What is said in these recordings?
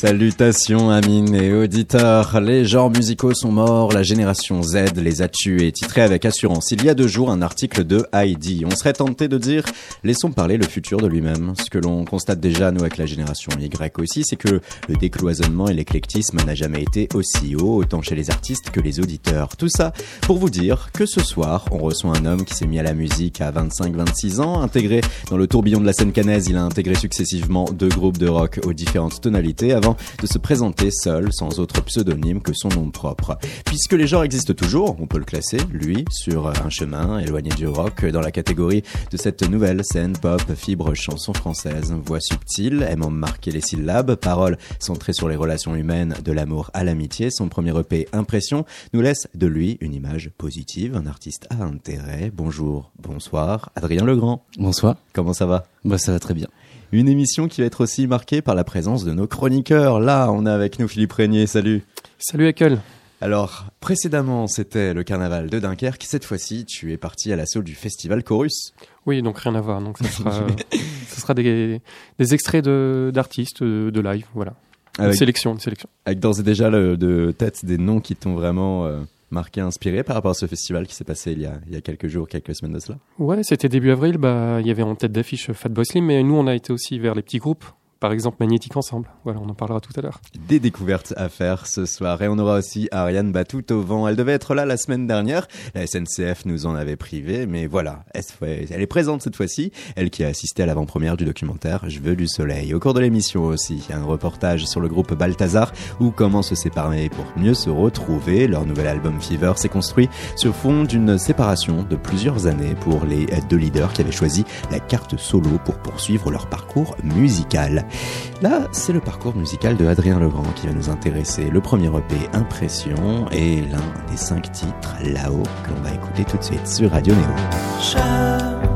Salutations Amine et auditeurs, les genres musicaux sont morts, la génération Z les a tués, titré avec assurance il y a deux jours un article de Heidi. On serait tenté de dire laissons parler le futur de lui-même. Ce que l'on constate déjà nous avec la génération Y aussi, c'est que le décloisonnement et l'éclectisme n'a jamais été aussi haut, autant chez les artistes que les auditeurs. Tout ça pour vous dire que ce soir, on reçoit un homme qui s'est mis à la musique à 25-26 ans, intégré dans le tourbillon de la scène canaise, il a intégré successivement deux groupes de rock aux différentes tonalités avant de se présenter seul, sans autre pseudonyme que son nom propre. Puisque les genres existent toujours, on peut le classer, lui, sur un chemin éloigné du rock, dans la catégorie de cette nouvelle scène pop, fibre chanson française, voix subtile, aimant marquer les syllabes, paroles centrées sur les relations humaines, de l'amour à l'amitié, son premier EP Impression nous laisse de lui une image positive, un artiste à intérêt. Bonjour, bonsoir, Adrien Legrand. Bonsoir. Comment ça va? Bah ça va très bien. Une émission qui va être aussi marquée par la présence de nos chroniqueurs. Là, on a avec nous Philippe Régnier. Salut. Salut Ekel. Alors, précédemment, c'était le carnaval de Dunkerque. Cette fois-ci, tu es parti à l'assaut du festival Chorus. Oui, donc rien à voir. Donc, ça sera, ça sera des, des extraits d'artistes, de, de, live, voilà. Avec, une sélection, une sélection. Avec d'ores et déjà le, de tête des noms qui t'ont vraiment euh, marqué, inspiré par rapport à ce festival qui s'est passé il y, a, il y a quelques jours, quelques semaines de cela? Ouais, c'était début avril. Bah, il y avait en tête d'affiche Fatboy Slim, mais nous, on a été aussi vers les petits groupes par exemple Magnétique Ensemble. Voilà, on en parlera tout à l'heure. Des découvertes à faire ce soir. Et on aura aussi Ariane Batout au vent. Elle devait être là la semaine dernière. La SNCF nous en avait privé, mais voilà, elle est présente cette fois-ci. Elle qui a assisté à l'avant-première du documentaire Je veux du soleil. Au cours de l'émission aussi, un reportage sur le groupe Balthazar ou comment se séparer pour mieux se retrouver. Leur nouvel album Fever s'est construit sur fond d'une séparation de plusieurs années pour les deux leaders qui avaient choisi la carte solo pour poursuivre leur parcours musical. Là, c'est le parcours musical de Adrien Legrand qui va nous intéresser. Le premier EP, Impression, et l'un des cinq titres, Là-haut, que l'on va écouter tout de suite sur Radio Néo.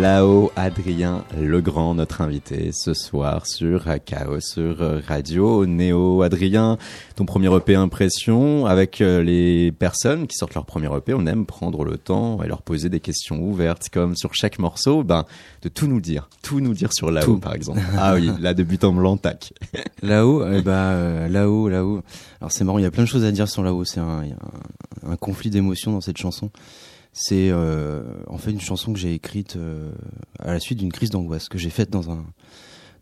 Là-haut Adrien Legrand, notre invité ce soir sur Chaos sur Radio Néo. Adrien, ton premier EP Impression, avec euh, les personnes qui sortent leur premier EP, on aime prendre le temps et leur poser des questions ouvertes, comme sur chaque morceau, ben, de tout nous dire, tout nous dire sur là-haut par exemple. ah oui, là de but en blanc, tac. là-haut, eh ben, là-haut, là-haut. Alors c'est marrant, il y a plein de choses à dire sur là-haut, c'est un, un, conflit d'émotions dans cette chanson. C'est euh, en fait une chanson que j'ai écrite euh, à la suite d'une crise d'angoisse que j'ai faite dans un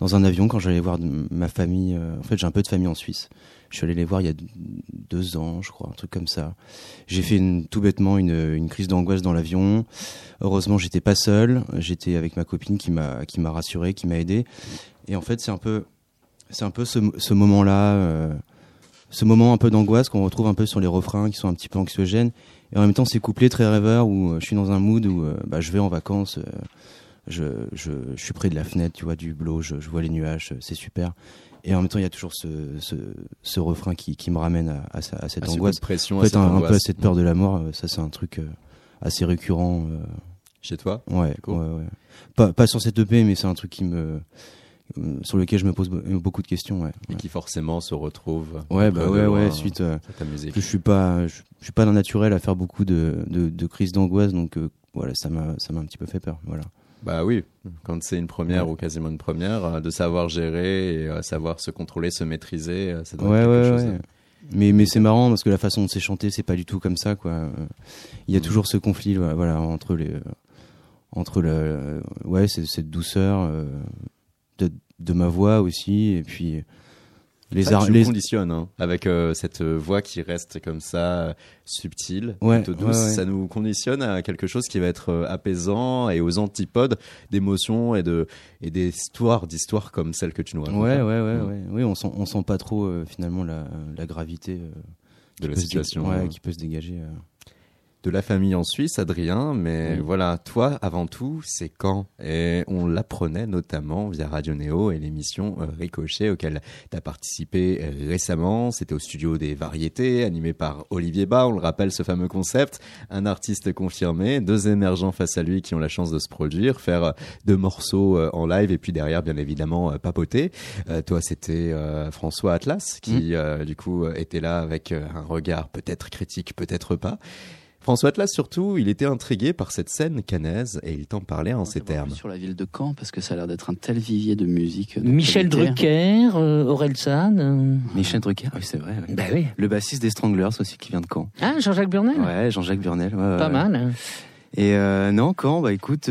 dans un avion quand j'allais voir ma famille. Euh, en fait, j'ai un peu de famille en Suisse. Je suis allé les voir il y a deux ans, je crois, un truc comme ça. J'ai fait tout bêtement une, crise d'angoisse dans l'avion. Heureusement, j'étais pas seul. J'étais avec ma copine qui m'a qui m'a rassuré, qui m'a aidé. Et en fait, c'est un peu c'est un peu ce, ce moment-là, ce moment un peu d'angoisse qu'on retrouve un peu sur les refrains qui sont un petit peu anxiogènes et en même temps, c'est couplé très rêveur où euh, je suis dans un mood où euh, bah, je vais en vacances, euh, je, je, je, suis près de la fenêtre, tu vois, du bleu, je, je vois les nuages, c'est super. Et en même temps, il y a toujours ce, ce, ce refrain qui, qui me ramène à, à, à cette angoisse. Pression, en fait, un, un, peu à cette peur de la mort, ça c'est un truc assez récurrent. Chez toi? Ouais, ouais, ouais. Pas, pas sur cette EP, mais c'est un truc qui me sur lequel je me pose beaucoup de questions. Ouais, et qui forcément se retrouve. Ouais, bah ouais, ouais. Suite, euh, je suis pas, je, suis pas d'un naturel à faire beaucoup de, de, de crises d'angoisse, donc euh, voilà, ça m'a, ça m'a un petit peu fait peur. Voilà. Bah oui, quand c'est une première ou quasiment une première, de savoir gérer et savoir se contrôler, se maîtriser, ça doit ouais, être quelque ouais, chose. Ouais. Mais, mais c'est marrant parce que la façon de c'est chanté, c'est pas du tout comme ça, quoi. Il y a mm. toujours ce conflit, voilà, entre les, entre le, ouais, cette douceur de, de ma voix aussi et puis les ça, tu les hein, avec euh, cette voix qui reste comme ça subtile ouais, douce. ouais, ça nous conditionne à quelque chose qui va être euh, apaisant et aux antipodes d'émotions et de et d'histoires d'histoires comme celle que tu nous racontes ouais ouais ouais, ouais. oui on sent on sent pas trop euh, finalement la, la gravité euh, de la situation ouais, qui peut se dégager de la famille en Suisse, Adrien, mais oui. voilà, toi, avant tout, c'est quand? Et on l'apprenait notamment via Radio Néo et l'émission euh, Ricochet auquel tu as participé euh, récemment. C'était au studio des variétés, animé par Olivier Bas, on le rappelle ce fameux concept, un artiste confirmé, deux émergents face à lui qui ont la chance de se produire, faire euh, deux morceaux en live et puis derrière, bien évidemment, papoter. toi, c'était François Atlas qui, mmh. du coup, était là avec un regard peut-être critique, peut-être pas. François Atlas, surtout, il était intrigué par cette scène canaise et il t'en parlait en ces termes. Sur la ville de Caen, parce que ça a l'air d'être un tel vivier de musique. De Michel Drucker, euh, Aurel San. Euh... Michel Drucker, oui, c'est vrai. Oui. Bah oui. Le bassiste des Stranglers aussi qui vient de Caen. Ah, Jean-Jacques Burnel Ouais, Jean-Jacques Burnel. Ouais, Pas ouais. mal. Hein. Et euh, non, Caen, bah écoute.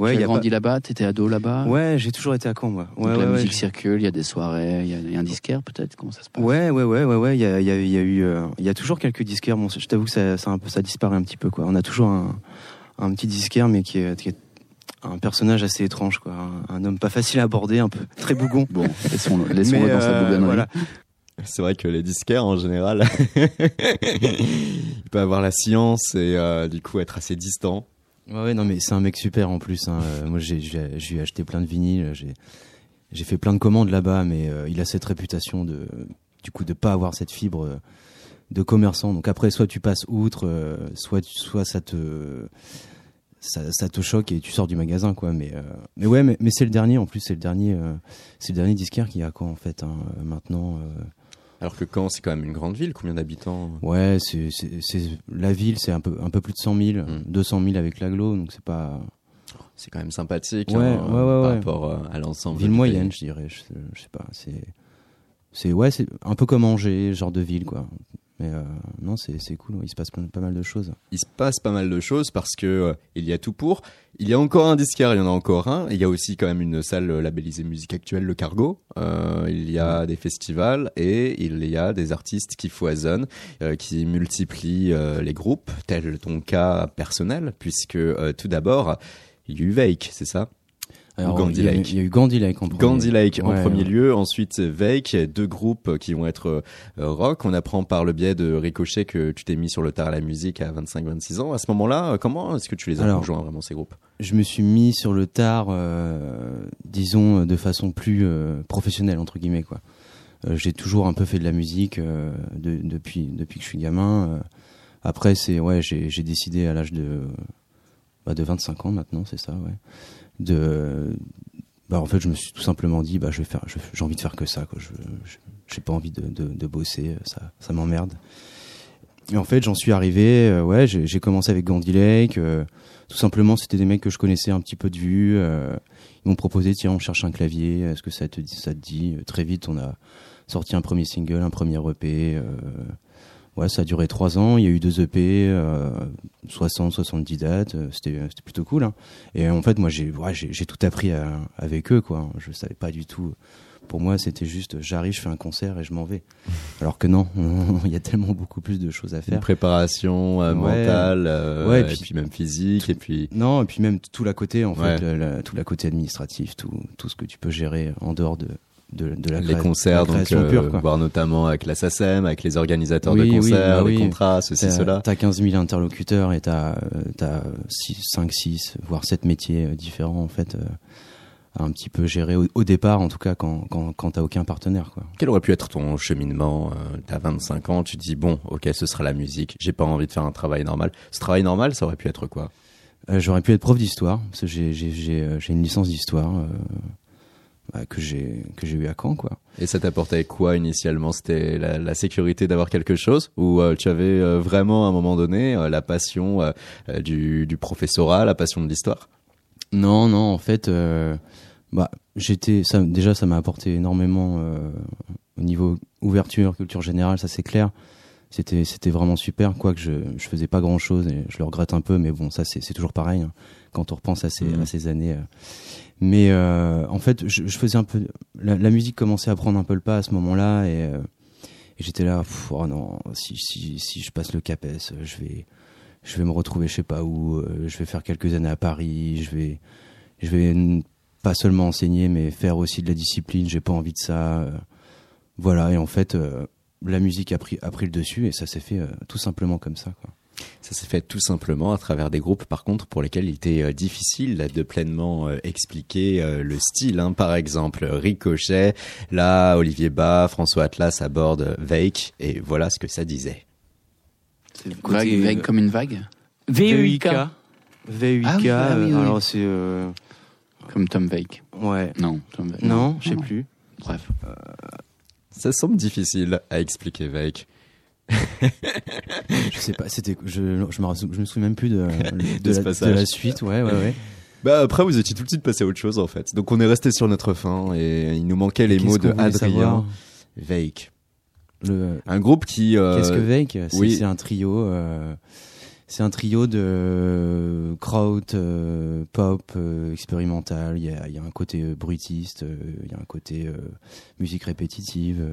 Ouais, tu as grandi pas... là-bas, t'étais ado là-bas. Ouais, j'ai toujours été à Caen, moi. Ouais, Donc ouais, la ouais, musique circule, il y a des soirées, il y a, y a un disquaire peut-être. Comment ça se passe? Ouais, ouais, ouais, ouais, ouais. Il y a, y a, y a eu, euh, il y a toujours quelques disquaires. Bon, je t'avoue que ça, ça, un peu, ça disparaît un petit peu, quoi. On a toujours un, un petit disquaire, mais qui est, qui est un personnage assez étrange, quoi. Un, un homme pas facile à aborder, un peu très bougon. Bon, laissons-le laissons dans sa euh, bougonnerie. voilà. C'est vrai que les disquaires, en général, il peut avoir la science et euh, du coup être assez distant. Ouais, non, mais c'est un mec super en plus. Hein. Euh, Moi, j'ai, acheté plein de vinyles. J'ai, fait plein de commandes là-bas, mais euh, il a cette réputation de, du coup, de pas avoir cette fibre euh, de commerçant. Donc après, soit tu passes outre, soit, soit ça te, ça, te choque et tu sors du magasin, quoi. Mais, mais ouais, mais, mais c'est le dernier. En plus, c'est le dernier, euh, c'est le dernier disquaire qu'il y a quoi en fait hein, maintenant. Alors que Caen, c'est quand même une grande ville. Combien d'habitants Ouais, c'est, la ville, c'est un peu, un peu plus de 100 000, Mm. 200 000 avec l'agglo, donc c'est pas C'est quand même sympathique Ouais, hein, ouais, ouais, par rapport euh, à l'ensemble. ville moyenne, je dirais. Je, je sais pas. C'est, c'est ouais, c'est un peu comme Angers, genre de ville, quoi. Mais euh, non, c'est, c'est cool. Il se passe pas mal de choses. Il se passe pas mal de choses parce que euh, il y a tout pour. Il y a encore un disquaire, il y en a encore un. Il y a aussi quand même une salle labellisée musique actuelle, le Cargo. Euh, il y a des festivals et il y a des artistes qui foisonnent, euh, qui multiplient euh, les groupes, tel ton cas personnel, puisque euh, tout d'abord, il y a eu Veik, c'est ça? Alors, Gandhi il y a- Lake. Il y a eu Gandhi Lake en premier. Gandhi Lake en Ouais, premier ouais. lieu, ensuite Veik, deux groupes qui vont être euh, rock. On apprend par le biais de Ricochet que tu t'es mis sur le tard à la musique à 25-26 ans. À ce moment-là, euh, comment est-ce que tu les as rejoints vraiment ces groupes? Je me suis mis sur le tard, euh, disons, de façon plus euh, professionnelle entre guillemets, quoi. Euh, j'ai toujours un peu fait de la musique de- depuis depuis que je suis gamin. après, c'est ouais, j'ai j'ai décidé à l'âge de bah, de 25 ans maintenant, c'est ça, ouais. De, bah, en fait, je me suis tout simplement dit, bah, je vais faire, j'ai envie de faire que ça, quoi. Je, j'ai pas envie de, de, de, bosser, ça, ça m'emmerde. Et en fait, j'en suis arrivé, euh, ouais, j'ai commencé avec Gandhi Lake. Euh, tout simplement, c'était des mecs que je connaissais un petit peu de vue. Euh, ils m'ont proposé, tiens, on cherche un clavier, est-ce que ça te, ça te dit? Très vite, on a sorti un premier single, un premier EP. Ouais, ça a duré trois ans. Il y a eu deux EP, 60, 70 dates. C'était plutôt cool. Hein. Et en fait, moi, j'ai ouais, j'ai tout appris avec eux, quoi. Je savais pas du tout pour moi, c'était juste j'arrive, je fais un concert et je m'en vais. Alors que non, il y a tellement beaucoup plus de choses à faire. Une préparation euh, mentale, euh, ouais, et, puis, même physique, et puis non, et puis même tout la côté en fait, tout la côté administratif, tout tout ce que tu peux gérer en dehors de de, de la les concerts, donc euh, voir notamment avec la SACEM, avec les organisateurs de concerts, bah les contrats, ceci, cela. T'as 15 000 interlocuteurs et t'as as 5, 6, voire 7 métiers différents en fait un petit peu géré au, départ, en tout cas quand, quand, quand t'as aucun partenaire. Quoi. Quel aurait pu être ton cheminement euh, T'as 25 ans, tu te dis bon, ok, ce sera la musique. J'ai pas envie de faire un travail normal. Ce travail normal, ça aurait pu être quoi? Euh, J'aurais pu être prof d'histoire parce que j'ai euh, une licence d'histoire. Euh, bah, que j'ai que j'ai eu à Caen quoi. Et ça t'apportait quoi initialement? C'était la, la, sécurité d'avoir quelque chose? Ou euh, tu avais vraiment à un moment donné la passion du, du professorat, la passion de l'histoire? Non non en fait bah, j'étais, ça, déjà, ça m'a apporté énormément euh, au niveau ouverture, culture générale, ça c'est clair. C'était, c'était vraiment super. Quoique je, je faisais pas grand chose et je le regrette un peu, mais bon, ça c'est, c'est toujours pareil hein, quand on repense à ces, mmh. à ces années. Mais euh, en fait, je, faisais un peu, la, musique commençait à prendre un peu le pas à ce moment-là et, euh, j'étais là, oh non, si, je passe le CAPES, je vais, je vais me retrouver je sais pas où, euh, je vais faire quelques années à Paris, je vais, je vais pas seulement enseigner, mais faire aussi de la discipline. J'ai pas envie de ça. Voilà. Et en fait, la musique a pris, le dessus et ça s'est fait tout simplement comme ça. Ça s'est fait tout simplement à travers des groupes, par contre, pour lesquels il était difficile de pleinement expliquer le style. Hein. Par exemple, Ricochet, là, Olivier Bas, François Atlas abordent Veik, et voilà ce que ça disait. Vague, comme une vague V-U-I-K. V-U-I-K, ah ah alors c'est... Comme Tom Vake. Ouais. Non, Tom Vake. Non, je sais plus. Bref. Euh, ça semble difficile à expliquer, Vake. je sais pas, c'était, je, je, me, je me souviens même plus de, de, la, de la, suite, ouais, ouais, ouais. Bah après, vous étiez tout de suite passé à autre chose en fait. Donc on est resté sur notre fin et il nous manquait les mots de Adrien Vake. Le... Un groupe qui. Euh... Qu'est-ce que Vake C'est oui. un trio. Euh c'est un trio de kraut, euh, pop, euh, expérimental. Il y a, y a, un côté bruitiste, il y a un côté musique répétitive.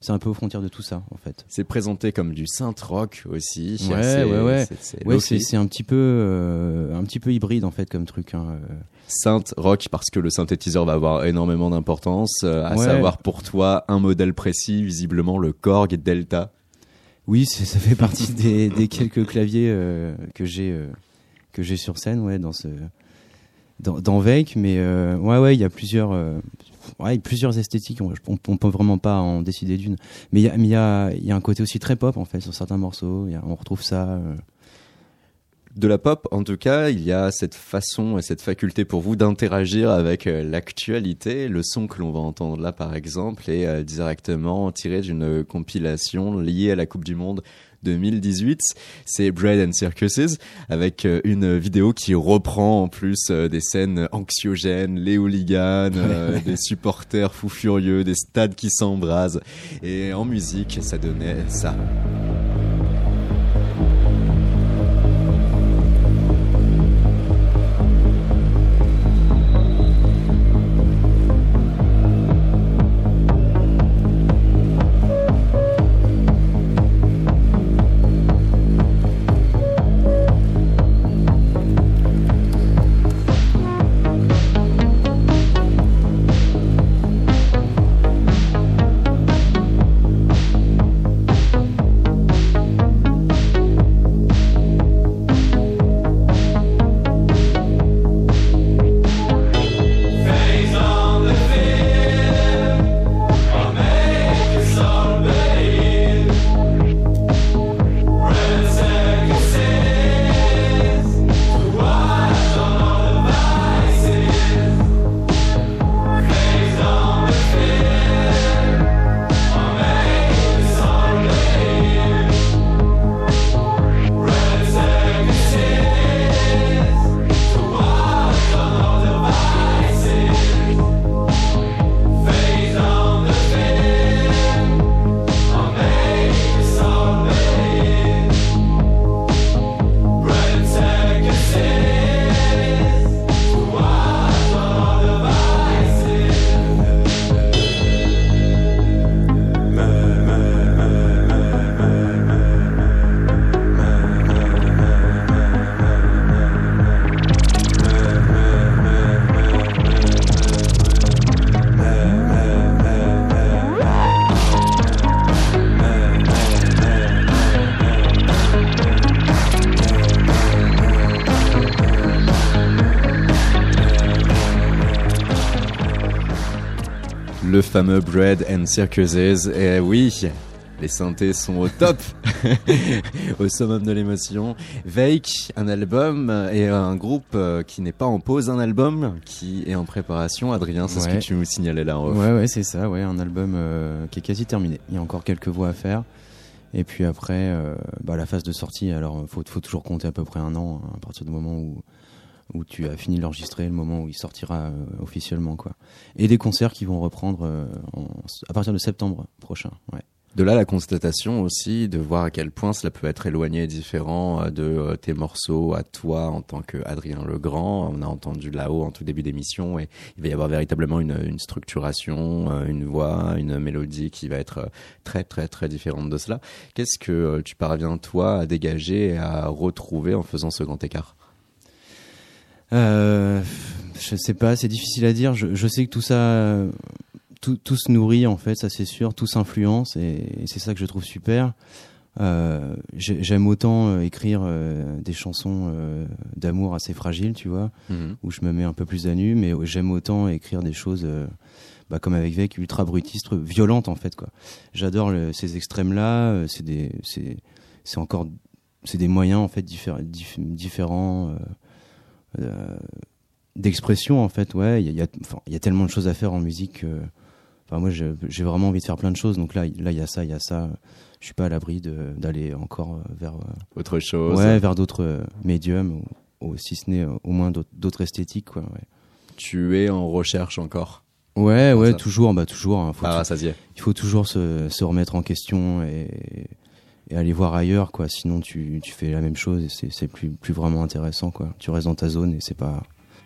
C'est un peu aux frontières de tout ça, en fait. C'est présenté comme du synth rock aussi. Ouais, ouais, ouais. C'est, ouais, c'est, un petit peu, un petit peu hybride en fait comme truc. Hein. Synth rock parce que le synthétiseur va avoir énormément d'importance. à savoir pour toi un modèle précis, visiblement le Korg Delta. Oui, ça fait partie des, des quelques claviers euh, que j'ai euh, que j'ai sur scène, ouais, dans ce dans, dans Vake, mais euh, ouais, ouais, il y a plusieurs ouais, plusieurs esthétiques. On, on, peut vraiment pas en décider d'une, mais il y y y a un côté aussi très pop en fait sur certains morceaux. On retrouve ça de la pop, en tout cas, il y a cette façon et cette faculté pour vous d'interagir avec euh, l'actualité. Le son que l'on va entendre là, par exemple, est euh, directement tiré d'une compilation liée à la Coupe du Monde 2018. C'est Bread and Circuses avec euh, une vidéo qui reprend en plus des scènes anxiogènes, les hooligans, des supporters fous furieux, des stades qui s'embrasent. Et en musique, ça donnait ça. Fameux Bread and Circuses. Et oui, les synthés sont au top, au summum de l'émotion. Veik, un album et un groupe euh, qui n'est pas en pause, un album qui est en préparation. Adrien, c'est ce que tu nous signalais là. Ouais, ouais, c'est ça, ouais, un album euh, qui est quasi terminé. Il y a encore quelques voix à faire. Et puis après, euh, bah, la phase de sortie, alors faut, faut toujours compter à peu près un an hein, à partir du moment où où tu as fini de l'enregistrer, le moment où il sortira officiellement, quoi. Et des concerts qui vont reprendre à partir de septembre prochain. De là la constatation aussi de voir à quel point cela peut être éloigné et différent euh, de euh, tes morceaux à toi en tant qu'Adrien Legrand. On a entendu là-haut en tout début d'émission et il va y avoir véritablement une, une, structuration, euh, une voix, une mélodie qui va être très très très différente de cela. Qu'est-ce que tu parviens toi à dégager et à retrouver en faisant ce grand écart? Euh, Je sais pas, c'est difficile à dire. Je, je sais que tout ça tout, tout, se nourrit en fait, ça c'est sûr, tout s'influence et, c'est ça que je trouve super. Euh, J'aime autant euh, écrire euh, des chansons d'amour assez fragiles, tu vois, mhm. où je me mets un peu plus à nu, mais j'aime autant écrire des choses bah, comme avec Vec, ultra brutistes, violentes en fait quoi. J'adore ces extrêmes là, c'est des c'est encore c'est des moyens en fait différents d'expression en fait ouais il y a, y a, tellement de choses à faire en musique moi, j'ai vraiment envie de faire plein de choses. Donc là, là, il y a ça, il y a ça. Je suis pas à l'abri d'aller encore euh, vers euh, autre chose. Ouais, vers d'autres euh, médiums, ou, si ce n'est au moins d'autres esthétiques. Quoi, ouais. Tu es en recherche encore? Ouais, ouais, toujours, bah toujours. Hein, faut ah, ça y est. Il faut toujours se, se, remettre en question et, et, aller voir ailleurs, quoi. Sinon, tu, tu fais la même chose et c'est plus, plus vraiment intéressant, quoi. Tu restes dans ta zone et c'est pas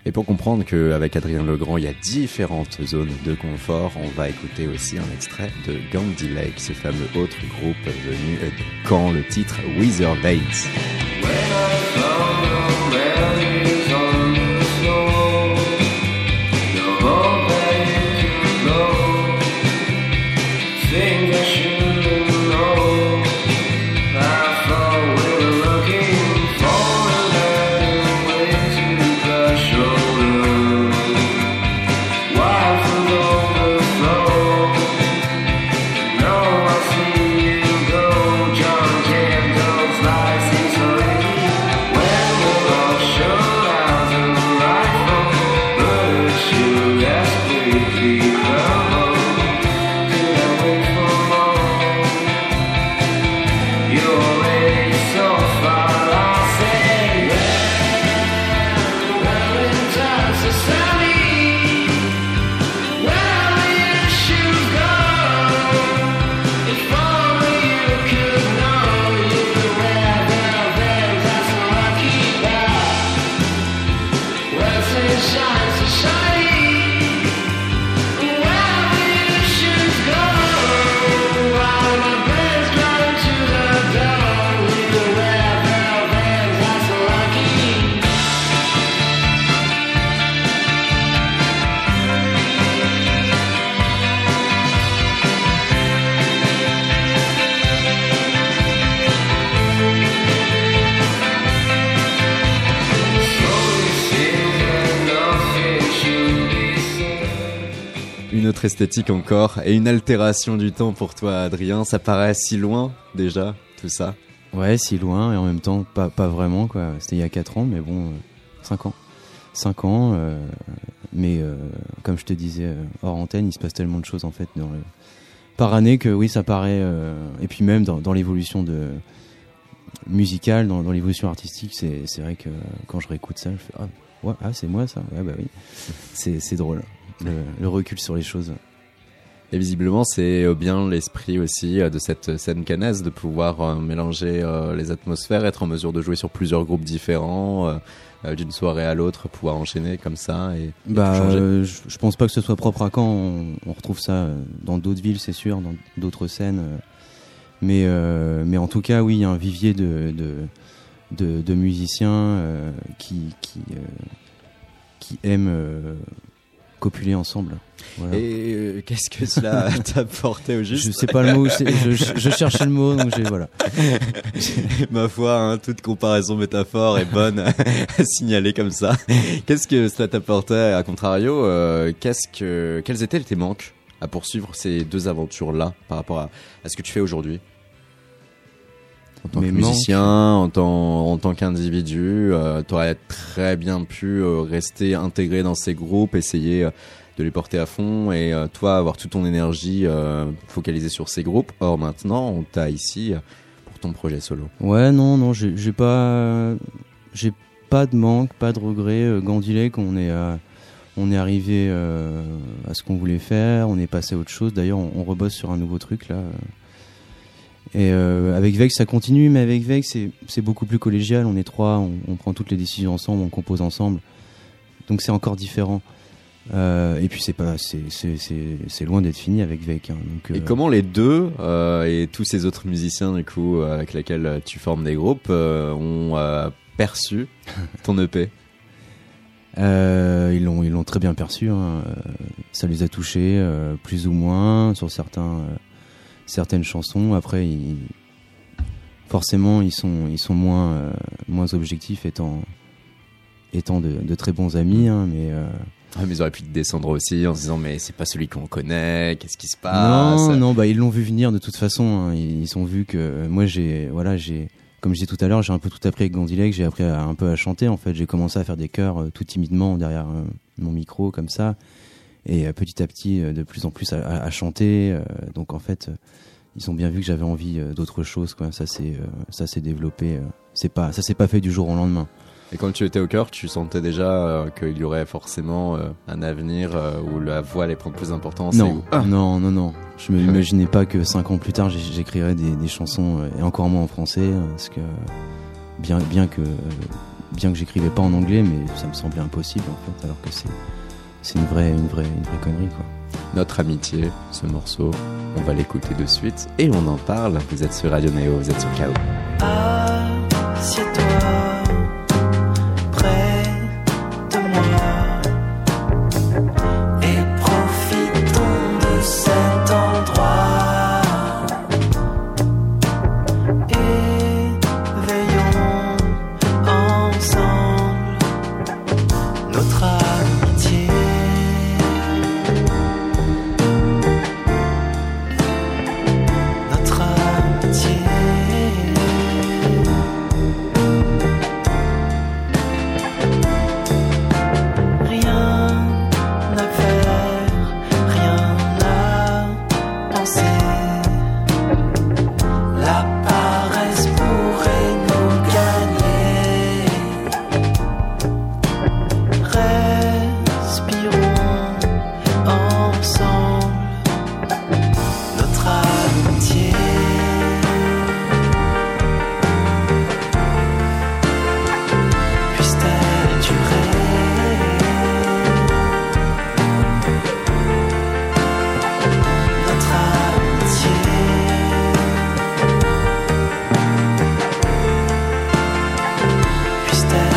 et pour comprendre qu'avec Adrien Legrand, il y a différentes zones de confort, on va écouter aussi un extrait de Gandhi Lake, ce fameux autre groupe venu de Caen, le titre Wither Esthétique encore et une altération du temps pour toi, Adrien. Ça paraît si loin déjà, tout ça. Ouais, si loin et en même temps pas, pas vraiment quoi. C'était il y a 4 ans, mais bon, 5 euh, ans. 5 ans, euh, mais euh, comme je te disais hors antenne, il se passe tellement de choses en fait par année que oui, ça paraît. et puis même dans, l'évolution de musicale, dans, dans l'évolution artistique, c'est vrai que quand je réécoute ça, je fais ah, ouais, ah c'est moi ça. Ouais bah oui, c'est drôle le, recul sur les choses. Et visiblement, c'est bien l'esprit aussi euh, de cette scène canaise de pouvoir euh, mélanger euh, les atmosphères, être en mesure de jouer sur plusieurs groupes différents, d'une soirée à l'autre, pouvoir enchaîner comme ça. Et, bah, je, pense pas que ce soit propre à Caen. On, retrouve ça dans d'autres villes, c'est sûr, dans d'autres scènes. Mais, mais en tout cas, oui, il y a un vivier de, de, de, musiciens qui, qui, qui aiment copuler ensemble. Et euh, qu'est-ce que cela t'a apporté au juste Je sais pas le mot, je, cherchais le mot, donc j'ai voilà. Ma foi, hein, toute comparaison métaphore est bonne à signaler comme ça. Qu'est-ce que cela t'apportait? À contrario euh, Qu'est-ce que quels étaient tes manques à poursuivre ces deux aventures-là par rapport à, à ce que tu fais aujourd'hui? En tant que musicien, en tant, en tant qu'individu, euh, tu aurais très bien pu euh, rester intégré dans ces groupes, essayer euh, de les porter à fond et euh, toi avoir toute ton énergie focalisée sur ces groupes. Or maintenant, on t'a ici pour ton projet solo. Ouais, non, non, j'ai pas, j'ai pas de manque, pas de regret. Gandhi Lake, on est, on est arrivé à ce qu'on voulait faire, on est passé à autre chose. D'ailleurs, on, on, rebosse sur un nouveau truc là. Et euh, avec Vex, ça continue, mais avec Vex, c'est beaucoup plus collégial. On est trois, on, on, prend toutes les décisions ensemble, on compose ensemble. Donc c'est encore différent. Euh, et puis c'est pas, c'est loin d'être fini avec Vex. Hein, donc, et euh, comment les deux et tous ces autres musiciens du coup avec lesquels tu formes des groupes ont perçu ton EP ils l'ont ils l'ont très bien perçu. Hein. Ça les a touchés plus ou moins sur certains certaines chansons. Après, ils, forcément, ils sont, ils sont moins, euh, moins objectifs étant, étant de, de très bons amis. Hein, mais, euh, ah, mais ils auraient pu te descendre aussi en se disant mais c'est pas celui qu'on connaît, qu'est-ce qui se passe? Non, non, bah ils l'ont vu venir de toute façon. Hein. Ils, ont vu que moi j'ai, voilà, j'ai, comme je disais tout à l'heure, j'ai un peu tout appris avec Gandilek. J'ai appris un peu à chanter. En fait, j'ai commencé à faire des chœurs euh, tout timidement derrière mon micro comme ça et euh, petit à petit euh, de plus en plus à, à, chanter. Euh, donc en fait, ils ont bien vu que j'avais envie d'autre chose. Quoi. Ça s'est ça s'est développé. c'est pas ça s'est pas fait du jour au lendemain. Et quand tu étais au cœur, tu sentais déjà qu'il y aurait forcément un avenir où la voix allait prendre plus d'importance non, non, non, non. Je me imaginais pas que cinq ans plus tard, j'écrirais des, des, chansons et encore moins en français, parce que bien, bien que bien que j'écrivais pas en anglais, mais ça me semblait impossible en fait, alors que c'est c'est une vraie, une vraie, une vraie connerie quoi. Notre amitié, ce morceau, on va l'écouter de suite et on en parle. Vous êtes sur Radio Néo, vous êtes sur KO. Qu'est-ce qui se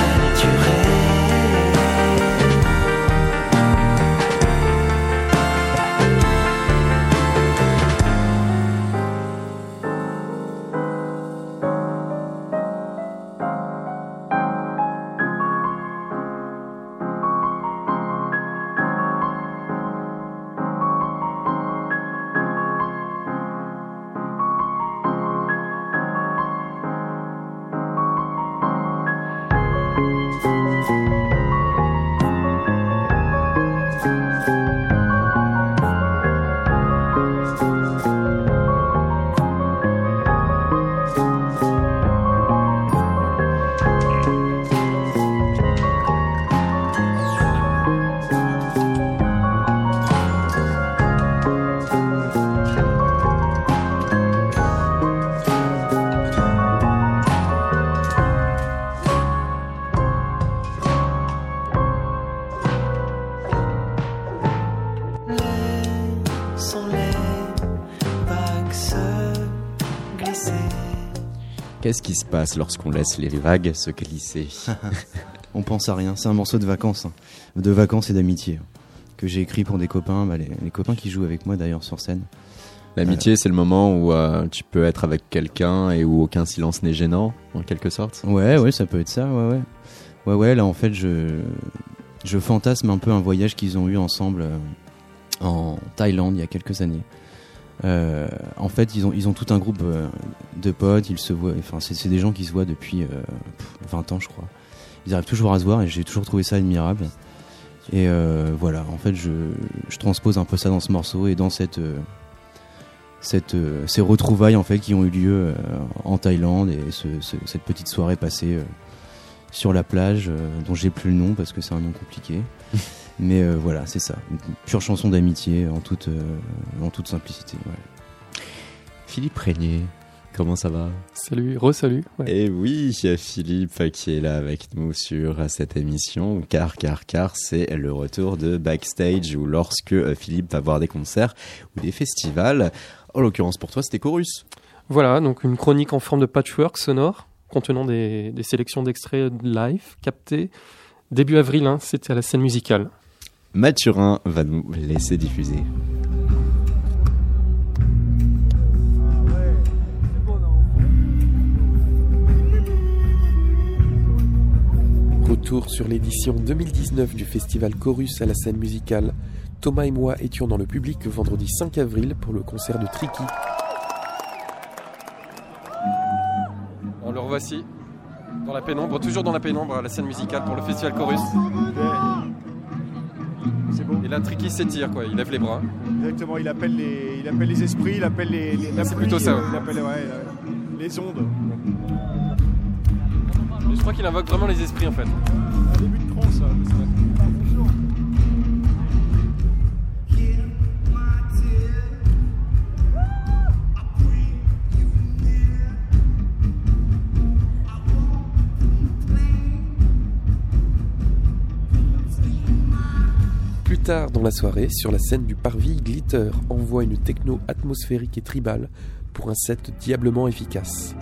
passe lorsqu'on laisse les vagues se glisser On pense à rien. C'est un morceau de vacances, hein. de vacances et d'amitié que j'ai écrit pour des copains, bah, les, copains qui jouent avec moi d'ailleurs sur scène. L'amitié, euh, c'est le moment où euh, tu peux être avec quelqu'un et où aucun silence n'est gênant, en quelque sorte. Ouais, ouais, ça peut être ça, ouais, ouais. Ouais, ouais, là en fait, je, je fantasme un peu un voyage qu'ils ont eu ensemble euh, en Thaïlande il y a quelques années. Euh, en fait, ils ont, tout un groupe euh, de potes, ils se voient, enfin, c'est des gens qui se voient depuis 20 ans, je crois. Ils arrivent toujours à se voir et j'ai toujours trouvé ça admirable. Et voilà, en fait, je, transpose un peu ça dans ce morceau et dans cette, cette, ces retrouvailles en fait qui ont eu lieu en Thaïlande et ce, cette petite soirée passée sur la plage, dont j'ai plus le nom parce que c'est un nom compliqué. Mais euh, voilà, c'est ça. Une pure chanson d'amitié en toute, euh, en toute simplicité. Philippe Régnier, comment ça va? Salut, re-salut. Et eh oui, Philippe qui est là avec nous sur cette émission, car, car, car, c'est le retour de Backstage où lorsque euh, Philippe va voir des concerts ou des festivals, en l'occurrence pour toi c'était Chorus. Voilà, donc une chronique en forme de patchwork sonore contenant des, des sélections d'extraits live captés. Début avril, hein, c'était à la scène musicale. Mathurin va nous laisser diffuser. Retour sur l'édition 2019 du festival Chorus à la scène musicale. Thomas et moi étions dans le public vendredi 5 avril pour le concert de Tricky. Le revoici dans la pénombre, toujours dans la pénombre à la scène musicale pour le festival Chorus. Et là, Tricky s'étire, quoi. Il lève les bras. Exactement, il appelle les, il appelle les esprits, il appelle les. les c'est plutôt ça. Il appelle les ondes. je crois qu'il invoque vraiment les esprits, en fait. Tard dans la soirée, sur la scène du parvis, Glitter envoie une techno atmosphérique et tribale pour un set diablement efficace.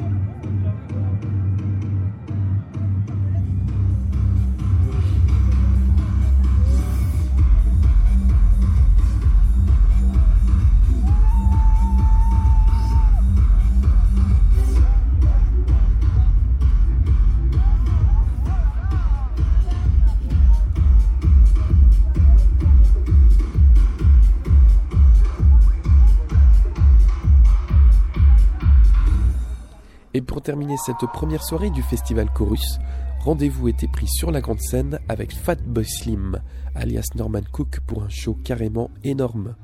Pour terminer cette première soirée du festival Chorus, rendez-vous était pris sur la grande scène avec Fatboy Slim, alias Norman Cook, pour un show carrément énorme.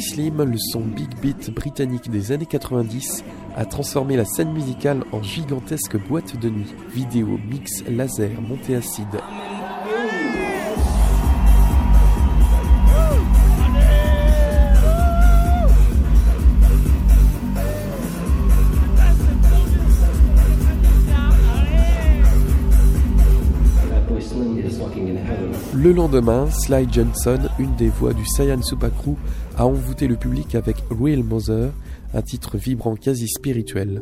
Slim, le son big beat britannique des années 90, a transformé la scène musicale en gigantesque boîte de nuit. Vidéo, mix, laser, montée acide. Le lendemain, Sly Johnson, une des voix du Saiyan Supakru, a envoûté le public avec Real Mother, un titre vibrant quasi spirituel.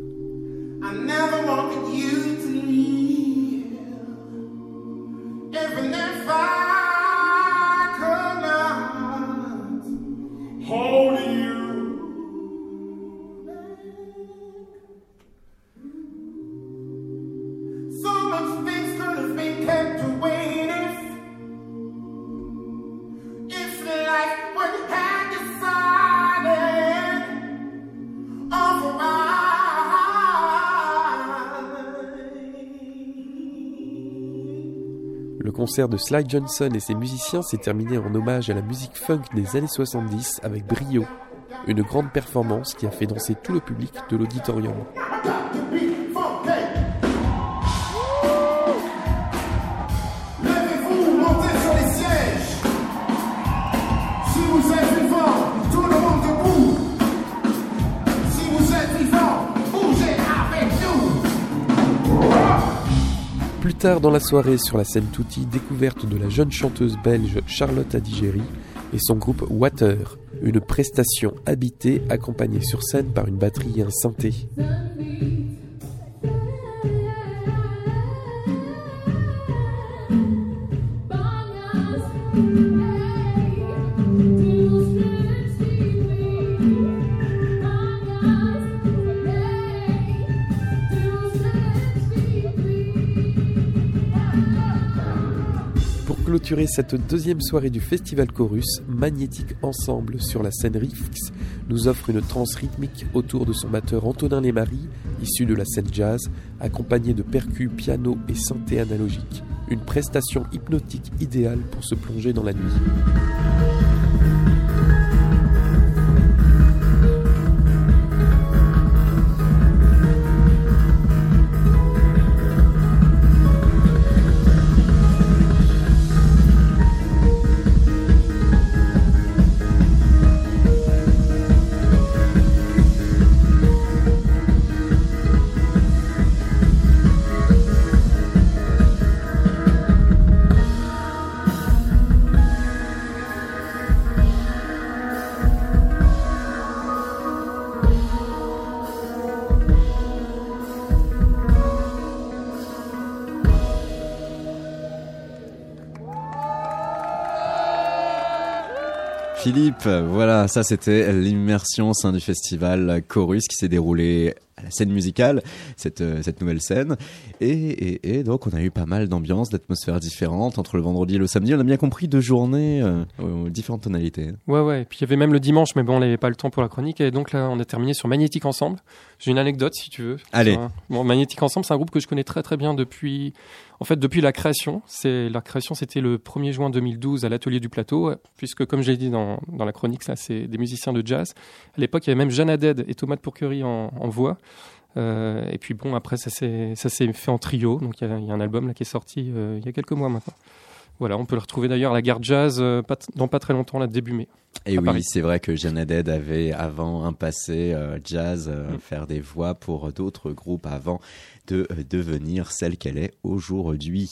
Concert de Sly Johnson et ses musiciens s'est terminé en hommage à la musique funk des années 70 avec brio, une grande performance qui a fait danser tout le public de l'auditorium. Tard dans la soirée, sur la scène Touti, découverte de la jeune chanteuse belge Charlotte Adigéry et son groupe Water, une prestation habitée accompagnée sur scène par une batterie et un synthé. Cette deuxième soirée du Festival Chorus, Magnétique Ensemble sur la scène Rifx nous offre une trance rythmique autour de son batteur Antonin Lesmarie, issu de la scène jazz, accompagné de percus, piano et synthé analogique. Une prestation hypnotique idéale pour se plonger dans la nuit. Philippe, voilà, ça c'était l'immersion au sein du festival Chorus qui s'est déroulé à la scène musicale, cette, euh, cette nouvelle scène. Et, et, et donc on a eu pas mal d'ambiance, d'atmosphères différentes entre le vendredi et le samedi. On a bien compris deux journées, euh, aux différentes tonalités. Ouais, ouais. Et puis il y avait même le dimanche, mais bon, on n'avait pas le temps pour la chronique. Et donc là, on a terminé sur Magnétique Ensemble. J'ai une anecdote, si tu veux. Allez. Un- Bon, Magnétique Ensemble, c'est un groupe que je connais très très bien depuis, en fait, depuis la création. C'est la création, c'était le 1er juin 2012 à l'atelier du plateau, puisque comme j'ai dit dans, dans la chronique, ça, c'est des musiciens de jazz. À l'époque, il y avait même Jeanne Haddad et Thomas de Pourquerie en, en voix. Euh, et puis bon, après, ça s'est fait en trio. Donc il y, y a un album là qui est sorti euh, il y a quelques mois maintenant. Voilà, on peut le retrouver d'ailleurs à la gare jazz euh, pas dans pas très longtemps, là, début mai. Et À oui, c'est vrai que Jeanne avait avant un passé euh, jazz, euh, Mm. faire des voix pour d'autres groupes avant de devenir celle qu'elle est aujourd'hui.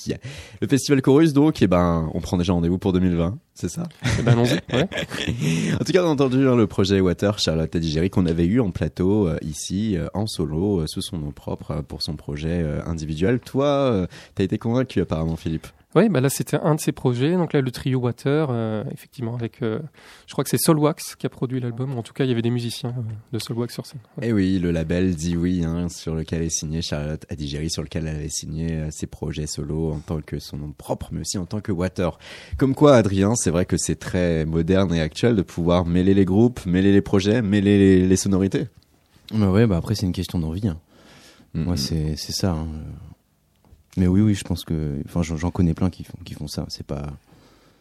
Le festival Chorus, donc, eh ben, on prend déjà rendez-vous pour 2020, c'est ça? Eh ben, allons-y. Ouais. En tout cas, on a entendu hein, le projet Water, Charlotte Adigéry, qu'on avait eu en plateau ici, en solo, sous son nom propre, pour son projet individuel. Toi, t'as été convaincu apparemment, Philippe? Oui, bah là c'était un de ses projets. Donc là le trio Water, euh, effectivement avec, euh, je crois que c'est Solwax qui a produit l'album. En tout cas, il y avait des musiciens euh, de Solwax sur scène. Ouais. Eh oui, le label dit oui, hein, sur lequel est signé Charlotte Adigéry, sur lequel elle avait signé euh, ses projets solo en tant que son nom propre, mais aussi en tant que Water. Comme quoi, Adrien, c'est vrai que c'est très moderne et actuel de pouvoir mêler les groupes, mêler les projets, mêler les, les sonorités. Bah ouais, bah après c'est une question d'envie. hein. Mhm. Moi c'est c'est ça. hein. Mais oui, oui, je pense que, enfin, j'en connais plein qui font qui font ça. C'est pas,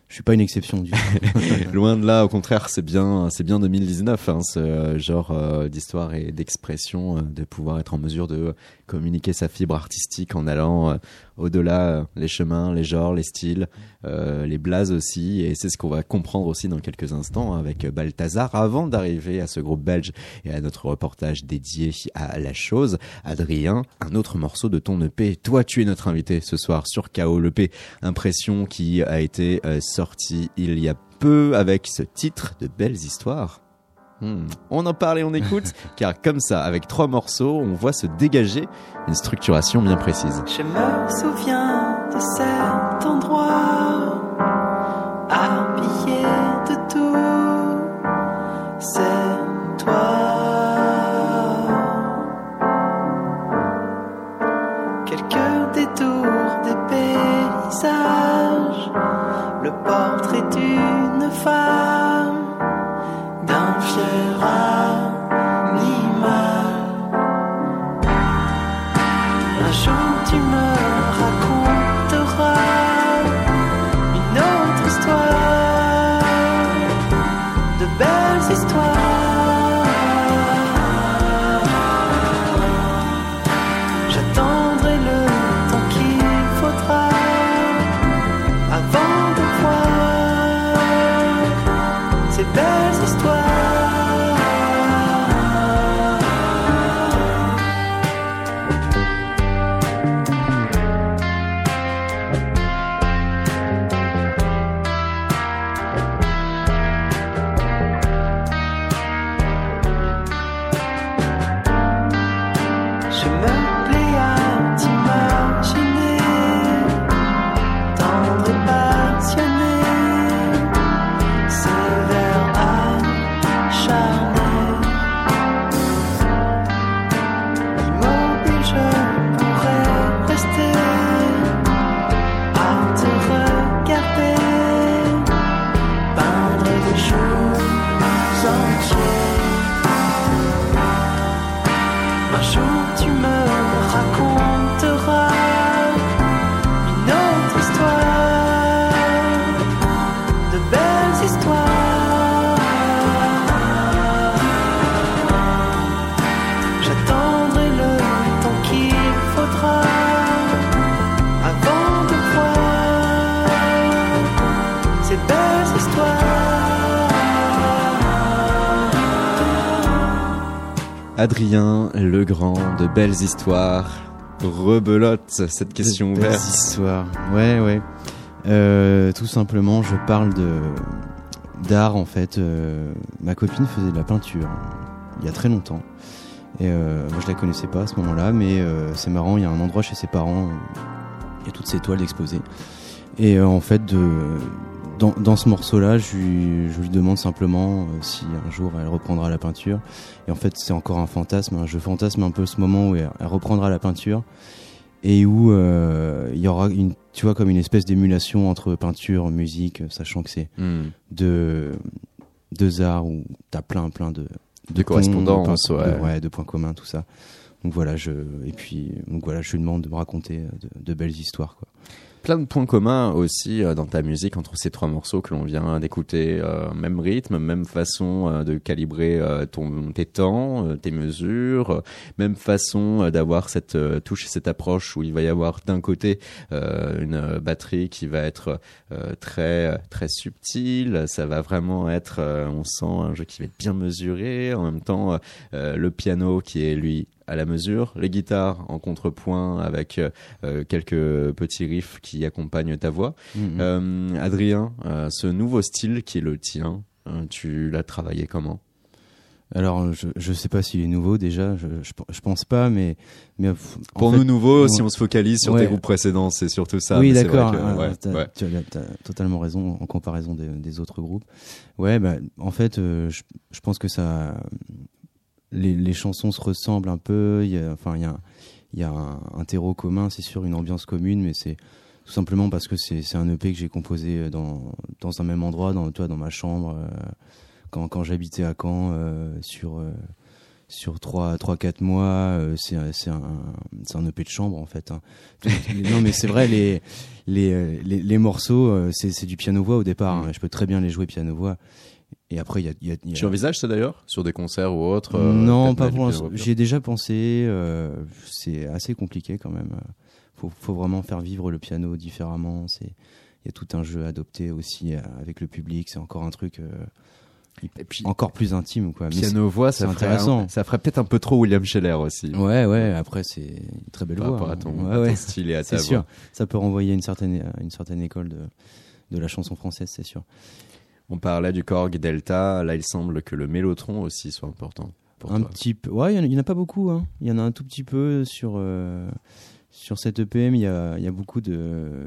je suis pas une exception du tout. Loin de là, au contraire, c'est bien, c'est bien 2019, hein, ce genre euh, d'histoire et d'expression, euh, de pouvoir être en mesure de communiquer sa fibre artistique en allant euh, au-delà les chemins, les genres, les styles, les blazes aussi. Et c'est ce qu'on va comprendre aussi dans quelques instants avec Balthazar. Avant d'arriver à ce groupe belge et à notre reportage dédié à la chose, Adrien, un autre morceau de ton EP. Toi, tu es notre invité ce soir sur KO l'EP. Impression qui a été sorti il y a peu avec ce titre de Belles Histoires. Hmm. On en parle et on écoute, car comme ça, avec trois morceaux, on voit se dégager une structuration bien précise. Je me souviens de cet endroit, habillé de tout, c'est toi. Quelques détours des paysages, le portrait d'une femme, d'un fier de belles histoires. Rebelote cette question De belles ouverte. histoires. Ouais, ouais. Euh, tout simplement, je parle de d'art en fait. Euh, ma copine faisait de la peinture il y a très longtemps. Et euh, moi, je la connaissais pas à ce moment-là, mais c'est marrant. Il y a un endroit chez ses parents, il y a toutes ces toiles exposées. Et en fait, de, dans, dans ce morceau-là, je lui, je lui demande simplement euh, si un jour elle reprendra la peinture. Et en fait, c'est encore un fantasme. hein. Je fantasme un peu ce moment où elle, elle reprendra la peinture et où euh, il y aura une, tu vois, comme une espèce d'émulation entre peinture, musique, sachant que c'est Hmm. deux, deux arts où t'as plein, plein de, De correspondances, de- ouais. de- ouais, de points communs, tout ça. Donc voilà, je, et puis, donc voilà, je lui demande de me raconter euh, de, de belles histoires, quoi. Plein de points communs aussi euh, dans ta musique entre ces trois morceaux que l'on vient d'écouter. euh, même rythme, même façon euh, de calibrer ton, tes temps, tes mesures, même façon d'avoir cette touche, cette approche où il va y avoir d'un côté une batterie qui va être très très subtile. Ça va vraiment être, on sent un jeu qui va être bien mesuré. En même temps, le piano qui est lui à la mesure, les guitares en contrepoint avec euh, euh, quelques petits riffs qui accompagnent ta voix. Mhm. Euh, Adrien, ce nouveau style qui est le tien, tu l'as travaillé comment? Alors, je, je sais pas s'il est nouveau déjà, je, je, je pense pas, mais, Pour fait- nous nouveaux, ouais. si on se focalise sur Ouais. tes groupes précédents, c'est surtout ça. oui, d'accord. ah, ouais, t'as- ouais. Tu as, totalement raison en comparaison des, des autres groupes. Ouais, bah, en fait, euh, je, je pense que ça, les, les chansons se ressemblent un peu. Il y a, enfin, il y a, il y a un, un terreau commun, c'est sûr, une ambiance commune, mais c'est tout simplement parce que c'est un EP que j'ai composé dans, dans un même endroit, dans, toi, dans ma chambre, euh, quand, quand j'habitais à Caen, euh, sur. euh, sur 3 trois quatre mois euh, c'est un- EP de chambre en fait hein. non mais c'est vrai les les, euh, les les morceaux euh, c'est c'est du piano voix au départ hein. je peux très bien les jouer piano voix et après il y a, y a- y a- Tu envisages ça d'ailleurs sur des concerts ou autres euh, non pas pour l'instant piano j'y ai déjà pensé euh, c'est assez compliqué quand même faut faut vraiment faire vivre le piano différemment c'est il y a tout un jeu à adopter aussi euh, avec le public c'est encore un truc euh, Et puis encore plus intime quoi piano voix, ça c'est ferait intéressant. un- ça ferait peut-être un peu trop William Scheller aussi. Ouais, ouais, après, c'est une très belle Par voix. rapport à hein. ton, Ouais, à ton ouais. style et à ta C'est sûr. voix. Ça peut renvoyer à une certaine, une certaine école de, de la chanson française, c'est sûr. On parlait du Korg Delta, là il semble que le mélotron aussi soit important pour un toi. petit peu. Ouais, il y en a- en pas beaucoup. hein. Il y en a un tout petit peu sur, euh, sur cette EP, mais il y a, y a beaucoup de.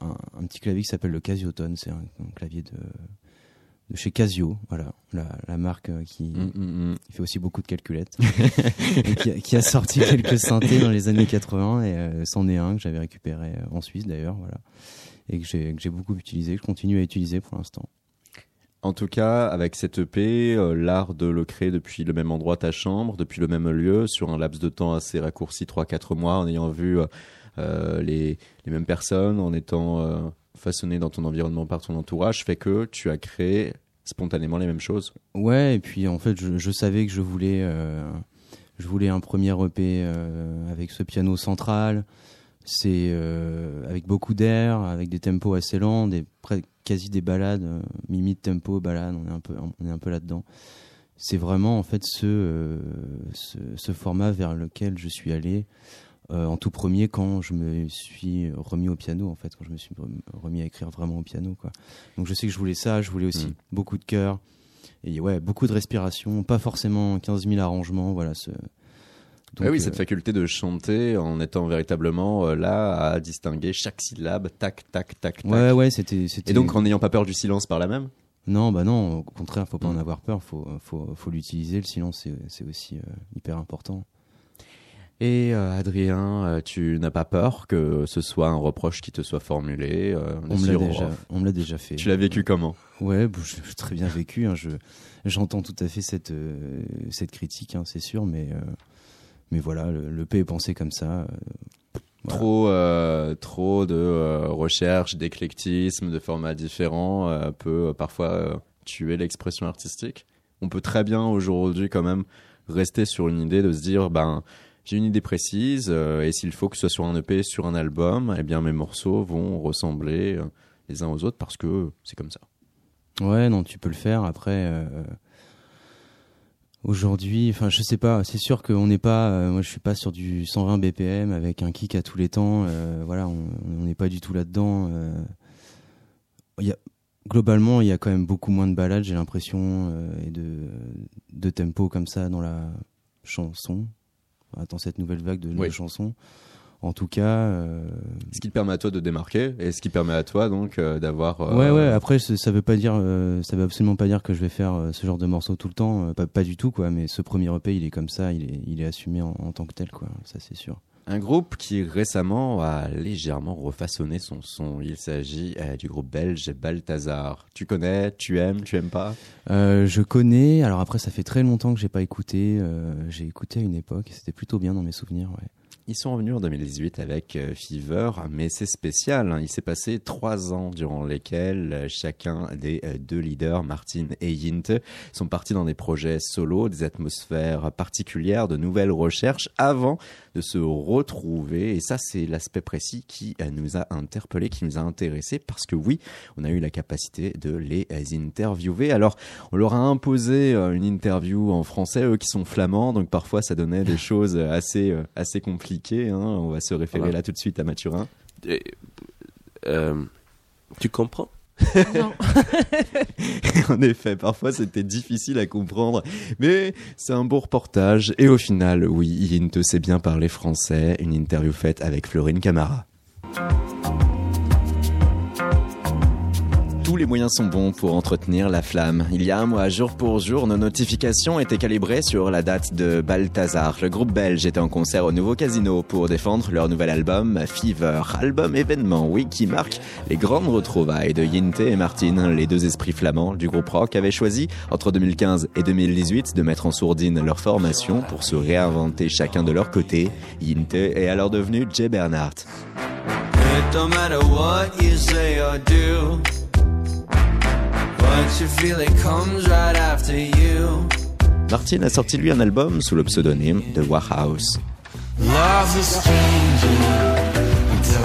Un, un petit clavier qui s'appelle le Casiotone. C'est un, un clavier de, de chez Casio, voilà, la, la marque euh, qui, Mm, mm, mm. qui fait aussi beaucoup de calculettes, et qui, a- qui a sorti quelques synthés dans les années 80, et euh, c'en est un que j'avais récupéré en Suisse d'ailleurs, voilà, et que j'ai beaucoup utilisé, que je continue à utiliser pour l'instant. En tout cas, avec cette EP, euh, l'art de le créer depuis le même endroit, ta chambre, depuis le même lieu, sur un laps de temps assez raccourci, 3-4 mois, en ayant vu euh, euh, les, mêmes personnes, en étant façonné dans ton environnement par ton entourage, fait que tu as créé spontanément les mêmes choses. Ouais, et puis en fait, je, savais que je voulais, je voulais un premier EP avec ce piano central, c'est euh, avec beaucoup d'air, avec des tempos assez lents, des quasi des balades, euh, mimi de tempo, balade, on est un peu, on est un peu là-dedans. C'est vraiment en fait ce, euh, ce, ce format vers lequel je suis allé euh, en tout premier quand je me suis remis au piano en fait, quand je me suis remis à écrire vraiment au piano quoi. Donc je sais que je voulais ça, je voulais aussi Mm. beaucoup de cœur et ouais beaucoup de respiration, pas forcément 15 000 arrangements, voilà ce. Ouais, oui, euh, cette faculté de chanter en étant véritablement euh, là à distinguer chaque syllabe, tac, tac, tac, tac. Ouais ouais c'était. Et donc en n'ayant pas peur du silence par là même? Non, bah non, au contraire, faut pas Mm. en avoir peur, faut, faut, faut l'utiliser. Le silence, c'est, c'est aussi euh, hyper important. Et euh, Adrien, euh, tu n'as pas peur que ce soit un reproche qui te soit formulé euh, On me, l'a déjà, on me l'a déjà fait. Tu l'as vécu comment? Ouais, je, je- très bien vécu. hein, je, j'entends tout à fait cette, euh, cette critique, hein, c'est sûr, mais, euh, mais voilà, le, le P est pensé comme ça. euh, Voilà. Trop, euh, trop de euh, recherche, d'éclectisme, de formats différents euh, peut euh, parfois tuer l'expression artistique. On peut très bien aujourd'hui quand même rester sur une idée de se dire ben j'ai une idée précise et s'il faut que ce soit un EP, sur un album, eh bien mes morceaux vont ressembler les uns aux autres parce que c'est comme ça. Ouais, non, tu peux le faire. Après, Aujourd'hui, enfin, je sais pas. C'est sûr qu'on n'est pas. euh, moi, je suis pas sur du 120 BPM avec un kick à tous les temps. euh, voilà, on n'est pas du tout là-dedans. euh. Globalement, il y a quand même beaucoup moins de balades, j'ai l'impression, et de, de tempo comme ça dans la chanson. Dans cette nouvelle vague de, chansons. En tout cas. euh, Ce qui te permet à toi de démarquer et ce qui permet à toi donc euh, d'avoir. euh, Ouais, ouais. Après, ça veut pas dire, ça veut absolument pas dire que je vais faire ce genre de morceau tout le temps. pas, pas du tout, quoi. Mais ce premier EP, il est comme ça, il est, il est assumé en, en tant que tel, quoi. Ça, c'est sûr. Un groupe qui récemment a légèrement refaçonné son son. Il s'agit euh, du groupe belge Balthazar. Tu connais, tu aimes, tu aimes pas? Euh, je connais. Alors après, ça fait très longtemps que j'ai pas écouté. euh, j'ai écouté à une époque. et C'était plutôt bien dans mes souvenirs. Ouais. Ils sont revenus en 2018 avec euh, Fever, mais c'est spécial. hein. Il s'est passé trois ans durant lesquels euh, chacun des euh, deux leaders, Martin et Yinte, sont partis dans des projets solo, des atmosphères particulières, de nouvelles recherches avant de se retrouver. Et ça, c'est l'aspect précis qui nous a interpellés, qui nous a intéressés, parce que oui, on a eu la capacité de les interviewer. Alors, on leur a imposé une interview en français, eux qui sont flamands, donc parfois ça donnait des choses assez, assez compliquées. Hein. On va se référer Voilà. là tout de suite à Mathurin. Et, euh, tu comprends? Non. en effet, parfois c'était difficile à comprendre, mais c'est un beau reportage. Et au final, oui, Yinte sait bien parler français. Une interview faite avec Florine Camara. Tous les moyens sont bons pour entretenir la flamme. Il y a un mois, jour pour jour, nos notifications étaient calibrées sur la date de Balthazar. Le groupe belge était en concert au nouveau casino pour défendre leur nouvel album Fever. Album événement, oui, qui marque les grandes retrouvailles de Yinte et Martin. Les deux esprits flamands du groupe rock avaient choisi, entre 2015 et 2018, de mettre en sourdine leur formation pour se réinventer chacun de leur côté. Yinte est alors devenu Jay Bernhardt. What you feel, it comes right after you. Martin a sorti lui un album sous le pseudonyme de Warhouse. A stranger.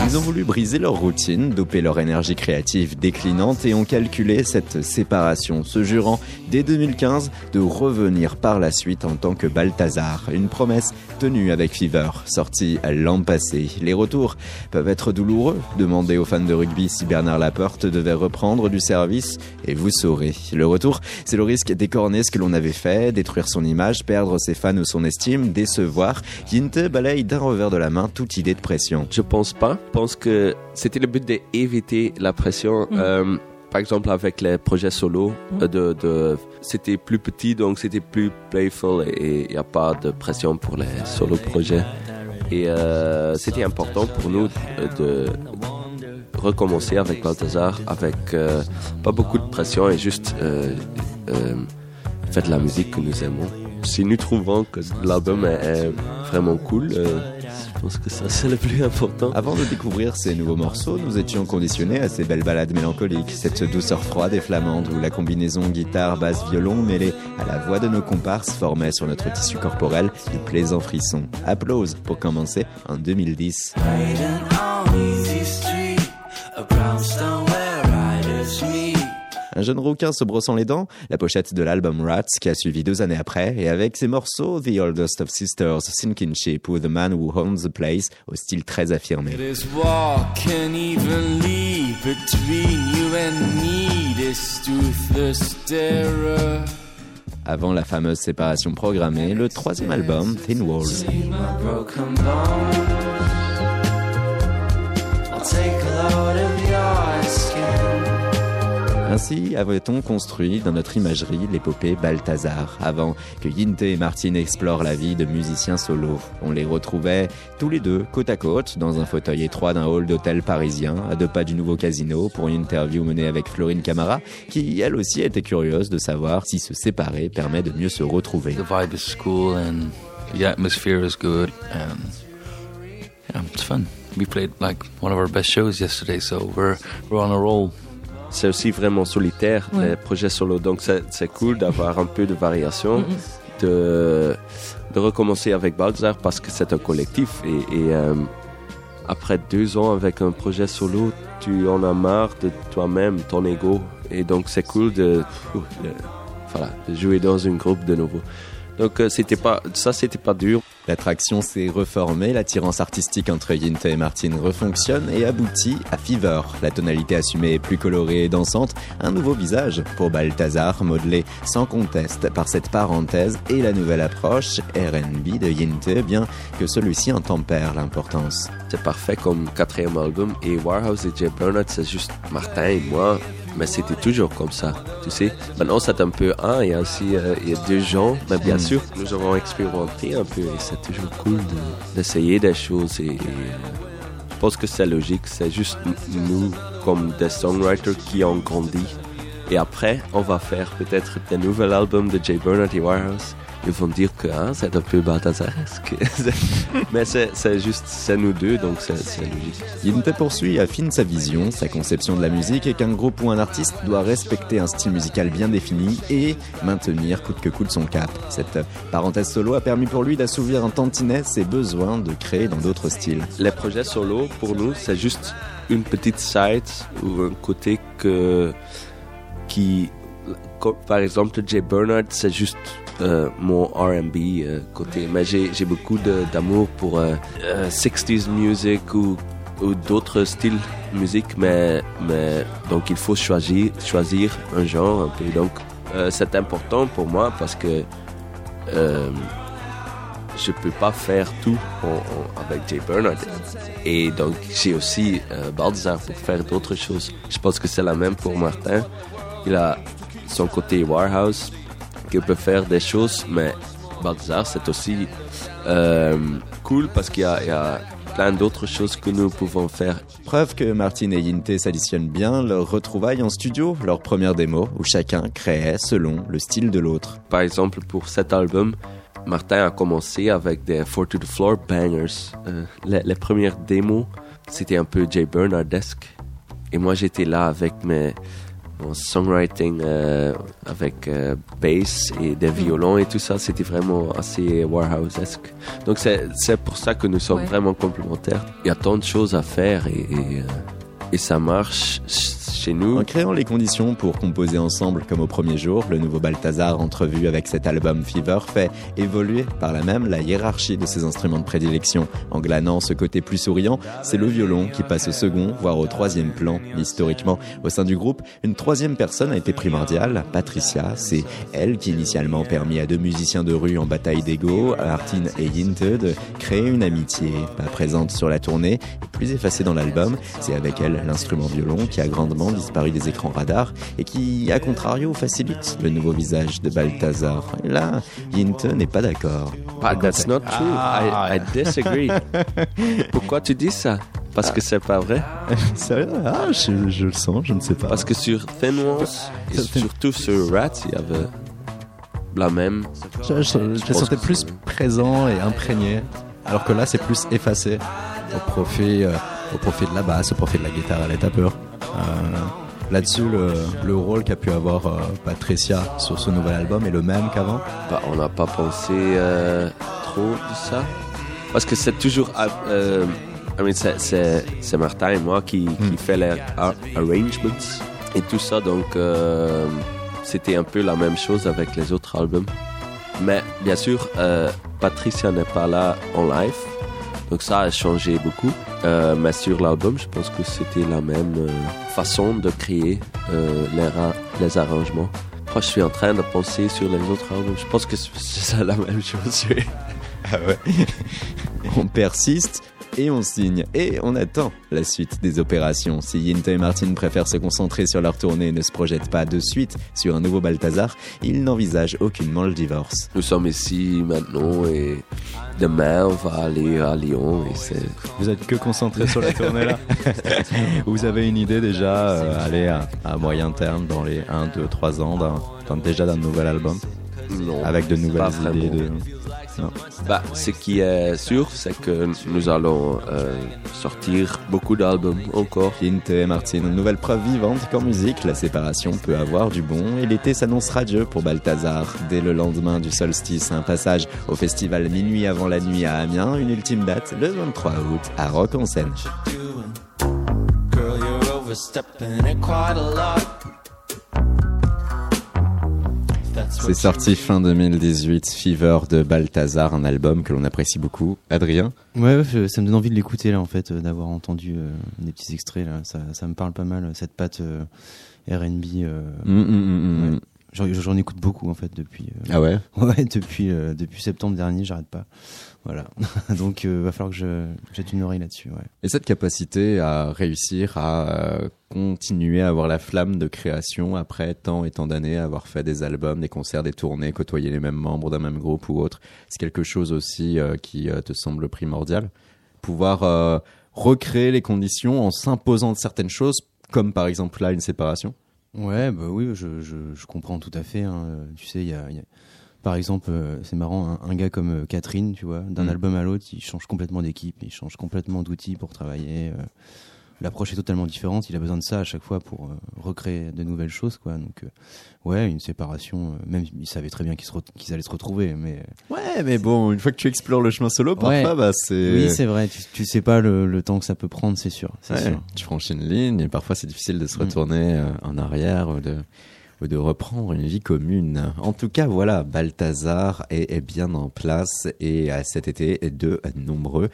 Ils ont voulu briser leur routine, doper leur énergie créative déclinante et ont calculé cette séparation, se jurant dès 2015 de revenir par la suite en tant que Balthazar. Une promesse tenue avec Fever, sortie l'an passé. Les retours peuvent être douloureux. Demandez aux fans de rugby si Bernard Laporte devait reprendre du service et vous saurez. Le retour, c'est le risque d'écorner ce que l'on avait fait, détruire son image, perdre ses fans ou son estime, décevoir. Yinte balaye d'un revers de la main toute idée de pression. Je pense pas. Je pense que c'était le but d'éviter la pression. Mm. Euh, par exemple, avec les projets solo, Mm. euh, de, de, c'était plus petit, donc c'était plus playful et il n'y a pas de pression pour les solo projets. Et euh, c'était important pour nous de recommencer avec Balthazar, avec euh, pas beaucoup de pression et juste faire de la musique que nous aimons. Si nous trouvons que l'album est, vraiment cool, euh, je pense que ça c'est le plus important. Avant de découvrir ces nouveaux morceaux, nous étions conditionnés à ces belles balades mélancoliques, cette douceur froide et flamande où la combinaison guitare, basse, violon mêlée à la voix de nos comparses formait sur notre tissu corporel de plaisants frissons. Applause pour commencer en 2010. Un jeune rouquin se brossant les dents, la pochette de l'album Rats qui a suivi deux années après, et avec ses morceaux The Oldest of Sisters, Sinking Ship ou The Man Who Owns the Place, au style très affirmé. Avant la fameuse séparation programmée, le troisième album, Thin Walls. I'll take a load of. Ainsi avait-on construit dans notre imagerie l'épopée Balthazar, avant que Yinte et Martin explorent la vie de musiciens solo. On les retrouvait tous les deux côte à côte dans un fauteuil étroit d'un hall d'hôtel parisien, à deux pas du nouveau casino, pour une interview menée avec Florine Camara, qui elle aussi était curieuse de savoir si se séparer permet de mieux se retrouver. Vibe is and the atmosphere is good and it's fun. We played like one of our best shows yesterday, so we're we're on a roll. C'est aussi vraiment solitaire, Ouais. les projets solo. Donc c'est cool d'avoir un peu de variation, de, de recommencer avec Balthazar parce que c'est un collectif. Et, et, euh, après deux ans avec un projet solo, tu en as marre de toi-même, ton ego. Et donc c'est cool de, de- voilà, de jouer dans un groupe de nouveau. Donc euh, c'était pas ça, c'était pas dur. L'attraction s'est reformée, l'attirance artistique entre Yinte et Martin refonctionne et aboutit à Fever. La tonalité assumée est plus colorée et dansante, un nouveau visage pour Balthazar, modelé sans conteste par cette parenthèse et la nouvelle approche R&B de Yinte, bien que celui-ci en tempère l'importance. C'est parfait comme quatrième album et Warehouse et Jay Bernard, c'est juste Martin et moi mais c'était toujours comme ça, tu sais. Maintenant, c'est un peu un, il y a aussi euh, il y a deux gens, mais bien sûr, nous avons expérimenté un peu et c'est toujours cool de- d'essayer des choses et, et, euh, je pense que c'est logique, c'est juste nous, comme des songwriters qui ont grandi. Et après, on va faire peut-être des nouveaux albums de Jay Bernard et Warehouse. Ils vont dire que hein, c'est un peu Balthazaresque. Mais c'est juste, c'est nous deux, donc c'est logique. Yinte poursuit affine sa vision, sa conception de la musique et qu'un groupe ou un artiste doit respecter un style musical bien défini et maintenir coûte que coûte son cap. Cette parenthèse solo a permis pour lui d'assouvir un tantinet ses besoins de créer dans d'autres styles. Les projets solo, pour nous, c'est juste une petite side ou un côté que, qui, par exemple, Jay Bernard, c'est juste euh, mon R&B euh, côté. Mais j'ai beaucoup d'amour pour euh, euh, 60s music ou, d'autres styles de musique, mais, donc il faut choisir, un genre un peu. Donc euh, c'est important pour moi parce que euh, je peux pas faire tout avec Jay Bernard. Et donc, j'ai aussi euh, Balthazar pour faire d'autres choses. Je pense que c'est la même pour Martin. Il a son côté warehouse, peut faire des choses, mais Balthazar, c'est aussi euh, cool parce qu'il y a, il y a plein d'autres choses que nous pouvons faire. Preuve que Martin et Yinte s'additionnent bien, leur retrouvaille en studio, leur première démo, où chacun créait selon le style de l'autre. Par exemple, pour cet album, Martin a commencé avec des Four to the Floor bangers. Euh, les, les premières démos, c'était un peu Jay Bernardesque. Et moi, j'étais là avec mes, mon songwriting, euh, avec euh, bass et des violons et tout ça. C'était vraiment assez Warhouse-esque. Donc, c'est pour ça que nous sommes Ouais. vraiment complémentaires. Il y a tant de choses à faire et, et, euh, et ça marche ch- chez nous. En créant les conditions pour composer ensemble comme au premier jour, le nouveau Balthazar, entrevu avec cet album Fever, fait évoluer par là même la hiérarchie de ses instruments de prédilection. En glanant ce côté plus souriant, c'est le violon qui passe au second, voire au troisième plan. Historiquement, au sein du groupe, une troisième personne a été primordiale, Patricia. C'est elle qui initialement permis à deux musiciens de rue en bataille d'ego, Martin et Yinte, de créer une amitié. Pas présente sur la tournée, plus effacée dans l'album, c'est avec elle l'instrument violon qui a grandement disparu des écrans radars et qui, à contrario, facilite le nouveau visage de Balthazar. Et là, Yinte n'est pas d'accord. But that's not true. I, I disagree. Pourquoi tu dis ça? Parce que c'est pas vrai. Sérieux Ah, je, je le sens, je ne sais pas. Parce que sur Thin Walls et surtout sur Rats, il y avait la même. Je, je- sentais plus présents et imprégnés, alors que là c'est plus effacé au profit, euh, au profit de la basse, au profit de la guitare à l'état pur. Euh, Là-dessus, le, le rôle qu'a pu avoir euh, Patricia sur ce nouvel album est le même qu'avant. Bah, on n'a pas pensé euh, trop de ça. Parce que c'est toujours. euh, I mean, c'est- Martin et moi qui, qui fait les ar- arrangements et tout ça. Donc, c'était un peu la même chose avec les autres albums. Mais bien sûr, Patricia n'est pas là en live. Donc ça a changé beaucoup. Euh, mais sur l'album, je pense que c'était la même euh, façon de créer euh, les, ra- les arrangements. Moi, je suis en train de penser sur les autres albums. Je pense que c'est c'est la même chose. Ah ouais. on persiste et on signe et on attend la suite des opérations. Si Yinte et Martin préfèrent se concentrer sur leur tournée et ne se projettent pas de suite sur un nouveau Balthazar, ils n'envisagent aucunement le divorce. Nous sommes ici maintenant et demain, on va aller à Lyon. Et c'est... Vous êtes que concentré sur la tournée là Vous avez une idée déjà, euh, aller à, à moyen terme, dans les 1, 2, 3 ans, d'un- d'un- déjà d'un nouvel album? Non, Avec de nouvelles idées de... Bah, ce qui est sûr, c'est que nous allons euh, sortir beaucoup d'albums encore. Yinte et Martin, une nouvelle preuve vivante qu'en musique, la séparation peut avoir du bon et l'été s'annonce radieux pour Balthazar. Dès le lendemain du solstice, un passage au festival Minuit avant la nuit à Amiens, une ultime date le 23 août à Rock en Seine. C'est sorti fin 2018, Fever de Balthazar, un album que l'on apprécie beaucoup. Adrien Ouais, ça me donne envie de l'écouter là en fait, euh, d'avoir entendu euh, des petits extraits là. Ça, ça me parle pas mal, euh, cette patte euh, R&B. euh, Mm, mm, mm, ouais. J'en j'en écoute beaucoup en fait depuis. euh, Ah ouais Ouais, depuis euh, depuis septembre dernier, j'arrête pas. Voilà. Donc euh, va falloir que je jette une oreille là-dessus. Ouais. Et cette capacité à réussir à euh, continuer à avoir la flamme de création après tant et tant d'années, avoir fait des albums, des concerts, des tournées, côtoyer les mêmes membres d'un même groupe ou autre, c'est quelque chose aussi euh, qui te semble primordial. Pouvoir recréer les conditions en s'imposant de certaines choses, comme par exemple là une séparation. Ouais, bah oui, je, je, je comprends tout à fait. hein. Tu sais, il y a, il y a- par exemple, euh, c'est marrant, un, un gars comme euh, Catherine, tu vois, d'un Mm. album à l'autre, il change complètement d'équipe, il change complètement d'outils pour travailler. euh, L'approche est totalement différente. Il a besoin de ça à chaque fois pour euh, recréer de nouvelles choses, quoi. Donc, ouais, une séparation. même, il savait très bien qu'ils allaient se retrouver, mais. Ouais, mais bon, une fois que tu explores le chemin solo, parfois, Ouais. bah, c'est. Oui, c'est vrai. Tu, tu sais pas le, le temps que ça peut prendre, c'est sûr. c'est Ouais, sûr. tu franchis une ligne et parfois c'est difficile de se Mm. retourner en arrière ou de, de reprendre une vie commune. En tout cas, voilà, Balthazar est, est bien en place et à cet été de nombreux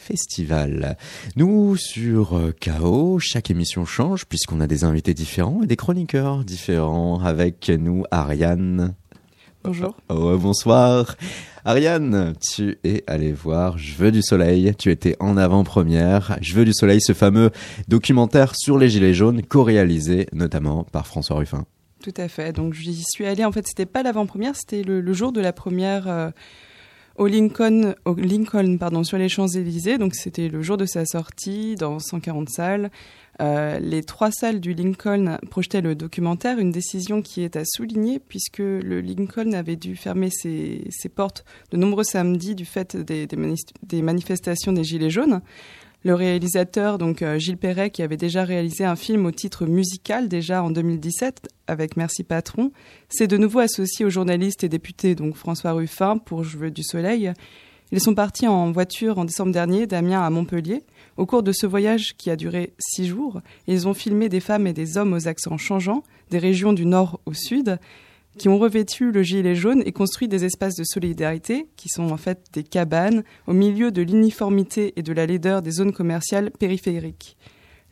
festivals. Nous, sur euh, KO, chaque émission change puisqu'on a des invités différents et des chroniqueurs différents. Avec nous, Ariane. Bonjour. Oh, bonsoir. Ariane, tu es allé voir Je veux du soleil. Tu étais en avant-première. Je veux du soleil, ce fameux documentaire sur les Gilets jaunes, co-réalisé notamment par François Ruffin. Tout à fait. Donc j'y suis allée. En fait, c'était pas l'avant-première, c'était le, jour de la première euh, au Lincoln, au Lincoln, pardon, sur les Champs Élysées. Donc c'était le jour de sa sortie dans 140 salles. Euh, les trois salles du Lincoln projetaient le documentaire, une décision qui est à souligner puisque le Lincoln avait dû fermer ses, portes de nombreux samedis du fait des manifestations des Gilets jaunes. Le réalisateur, donc euh, Gilles Perret, qui avait déjà réalisé un film au titre musical déjà en 2017 avec Merci Patron, s'est de nouveau associé au journaliste et député donc François Ruffin pour Je veux du soleil. Ils sont partis en voiture en décembre dernier d'Amiens à Montpellier. Au cours de ce voyage qui a duré six jours, ils ont filmé des femmes et des hommes aux accents changeants, des régions du nord au sud, qui ont revêtu le gilet jaune et construit des espaces de solidarité, qui sont en fait des cabanes, au milieu de l'uniformité et de la laideur des zones commerciales périphériques.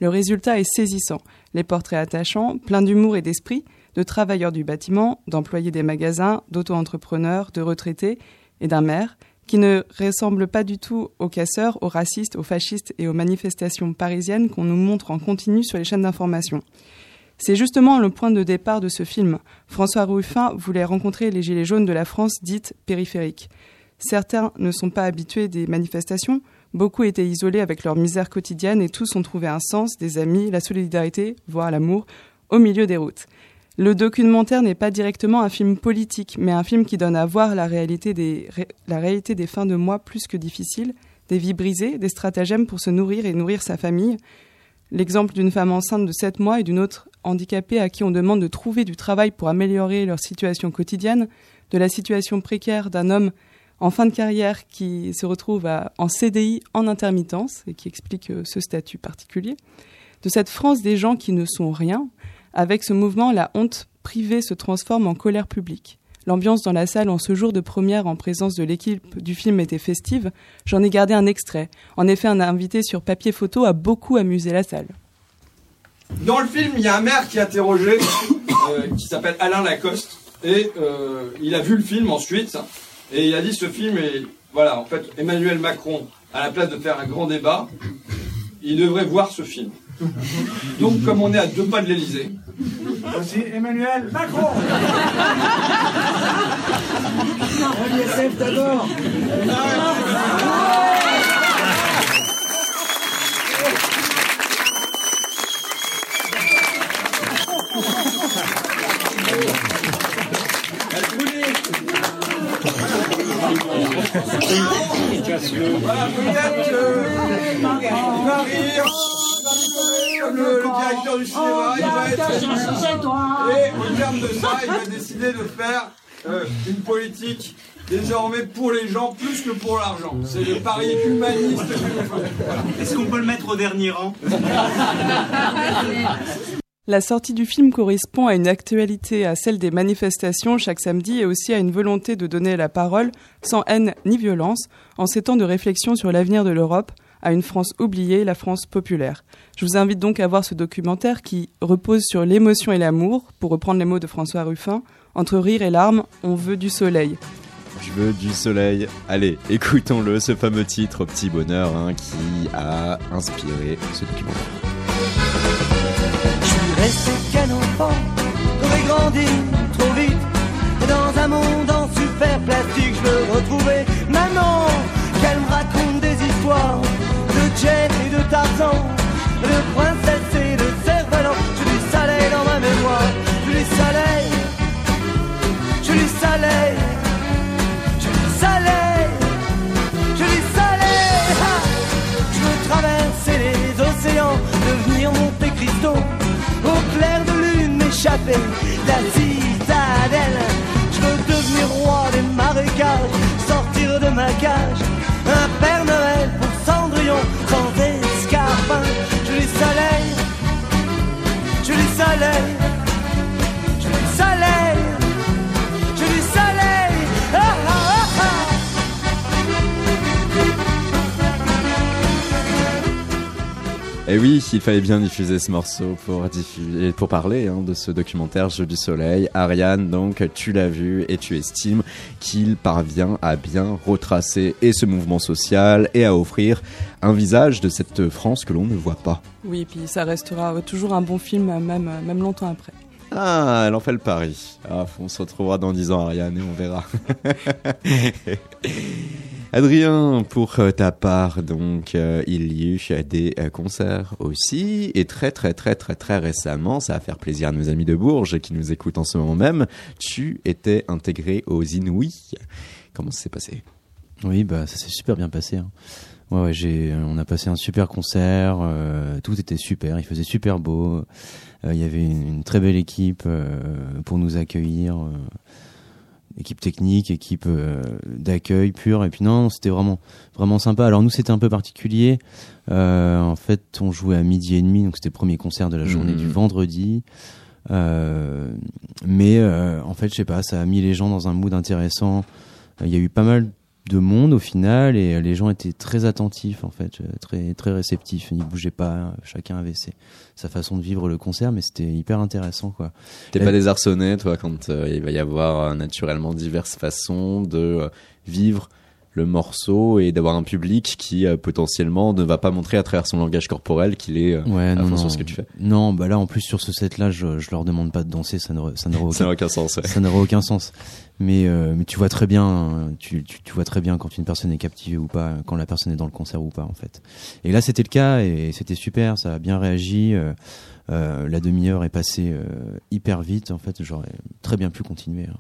Le résultat est saisissant. Les portraits attachants, pleins d'humour et d'esprit, de travailleurs du bâtiment, d'employés des magasins, d'auto-entrepreneurs, de retraités et d'un maire, qui ne ressemblent pas du tout aux casseurs, aux racistes, aux fascistes et aux manifestations parisiennes qu'on nous montre en continu sur les chaînes d'information. C'est justement le point de départ de ce film. François Ruffin voulait rencontrer les Gilets jaunes de la France dite périphérique. Certains ne sont pas habitués des manifestations, beaucoup étaient isolés avec leur misère quotidienne et tous ont trouvé un sens, des amis, la solidarité, voire l'amour, au milieu des routes. Le documentaire n'est pas directement un film politique, mais un film qui donne à voir la réalité des, fins de mois plus que difficiles, des vies brisées, des stratagèmes pour se nourrir et nourrir sa famille. L'exemple d'une femme enceinte de 7 mois et d'une autre handicapée à qui on demande de trouver du travail pour améliorer leur situation quotidienne, de la situation précaire d'un homme en fin de carrière qui se retrouve en CDI en intermittence et qui explique euh, ce statut particulier, de cette France des gens qui ne sont rien. Avec ce mouvement, la honte privée se transforme en colère publique. L'ambiance dans la salle en ce jour de première en présence de l'équipe du film était festive. J'en ai gardé un extrait. En effet, un invité sur papier photo a beaucoup amusé la salle. Dans le film, il y a un maire qui est interrogé, euh, qui s'appelle Alain Lacoste, et euh, il a vu le film ensuite, et il a dit ce film est, voilà, en fait, Emmanuel Macron, à la place de faire un grand débat, il devrait voir ce film. Donc, comme on est à deux pas de l'Elysée, voici Emmanuel Macron. d'abord. Voilà, peut-être que il va rire. Comme le, le directeur du cinéma, il va être. Et au terme de ça, il va décider de faire euh, une politique désormais pour les gens plus que pour l'argent. C'est le pari humaniste que nous faisons. Est-ce qu'on peut le mettre au dernier rang? La sortie du film correspond à une actualité, à celle des manifestations chaque samedi et aussi à une volonté de donner la parole, sans haine ni violence, en ces temps de réflexion sur l'avenir de l'Europe, à une France oubliée, la France populaire. Je vous invite donc à voir ce documentaire qui repose sur l'émotion et l'amour, pour reprendre les mots de François Ruffin. Entre rire et larmes, on veut du soleil. Je veux du soleil. Allez, écoutons-le, ce fameux titre, Petit Bonheur, hein, qui a inspiré ce documentaire. Resté qu'un enfant, j'aurais grandi trop vite. Et dans un monde en super plastique, je veux retrouver maman, qu'elle me raconte des histoires de Jen et de Tarzan, de princesse et de cerf-volant. Je du soleil dans ma mémoire, je du soleil, je du soleil, je soleil, soleil. Traverser les océans, devenir Monte Cristo, clair de lune m'échapper la citadelle. Je veux devenir roi des marécages, sortir de ma cage, un Père Noël pour Cendrillon, sans escarpin. Je du soleil, je du soleil, Et Eh oui, il fallait bien diffuser ce morceau pour parler hein, de ce documentaire Jeu du Soleil. Ariane, donc, tu l'as vu et tu estimes qu'il parvient à bien retracer et ce mouvement social et à offrir un visage de cette France que l'on ne voit pas. Oui, et puis ça restera toujours un bon film, même, même longtemps après. Ah, elle en fait le pari. Ah, on se retrouvera dans 10 ans, Ariane, et on verra. Adrien, pour euh, ta part, donc, euh, il y a eu des euh, concerts aussi, et très très très très très récemment, ça va faire plaisir à nos amis de Bourges qui nous écoutent en ce moment même, tu étais intégré aux Inouïs. Comment ça s'est passé? Oui, bah ça s'est super bien passé. hein. Ouais, ouais, j'ai, on a passé un super concert, euh, tout était super, il faisait super beau, il y avait une, une très belle équipe euh, pour nous accueillir, euh, équipe technique, équipe euh, d'accueil pure, et puis non, c'était vraiment vraiment sympa. Alors nous, c'était un peu particulier. Euh, en fait, on jouait à midi et demi, donc c'était le premier concert de la journée du vendredi. Euh, mais euh, en fait, je sais pas, ça a mis les gens dans un mood intéressant. Il y a eu pas mal de monde au final et euh, les gens étaient très attentifs en fait, euh, très très réceptifs. Ils bougeaient pas, chacun avait ses, sa façon de vivre le concert, mais c'était hyper intéressant quoi. T'es pas désarçonné, toi, quand euh, il va y avoir euh, naturellement diverses façons de euh, vivre le morceau et d'avoir un public qui euh, potentiellement ne va pas montrer à travers son langage corporel qu'il est euh, Ouais, à non, fond non. sur ce que tu fais. Non, bah là en plus sur ce set-là, je, je leur demande pas de danser, ça n'aurait ça n'aurait Ça aucun, aucun sens, ouais. ça n'aurait aucun sens. Mais euh, mais tu vois très bien, tu, tu tu vois très bien quand une personne est captivée ou pas, quand la personne est dans le concert ou pas en fait. Et là c'était le cas et c'était super, ça a bien réagi. euh, la demi-heure est passée hyper vite. En fait, j'aurais très bien pu continuer. hein.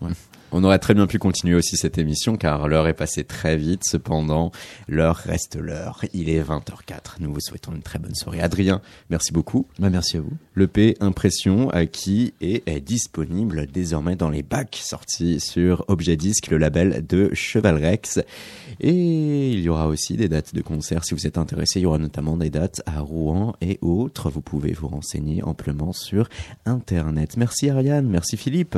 Ouais. On aurait très bien pu continuer aussi cette émission car l'heure est passée très vite. Cependant, l'heure reste l'heure. Il est 20h04. Nous vous souhaitons une très bonne soirée. Adrien, merci beaucoup. Bah, merci à vous. Le P Impression qui est, est disponible désormais dans les bacs sortis sur Objet Disque, le label de Cheval Rex. Et il y aura aussi des dates de concert si vous êtes intéressé. Il y aura notamment des dates à Rouen et autres. Vous pouvez vous renseigner amplement sur Internet. Merci Ariane, merci Philippe.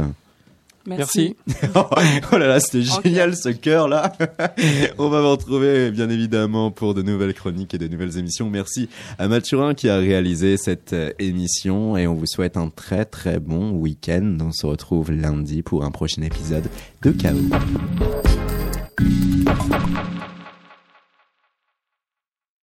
Merci. oh là là, c'était génial ce cœur là. On va vous retrouver bien évidemment pour de nouvelles chroniques et de nouvelles émissions. Merci à Mathurin qui a réalisé cette euh, émission et on vous souhaite un très très bon week-end. On se retrouve lundi pour un prochain épisode de Chaos.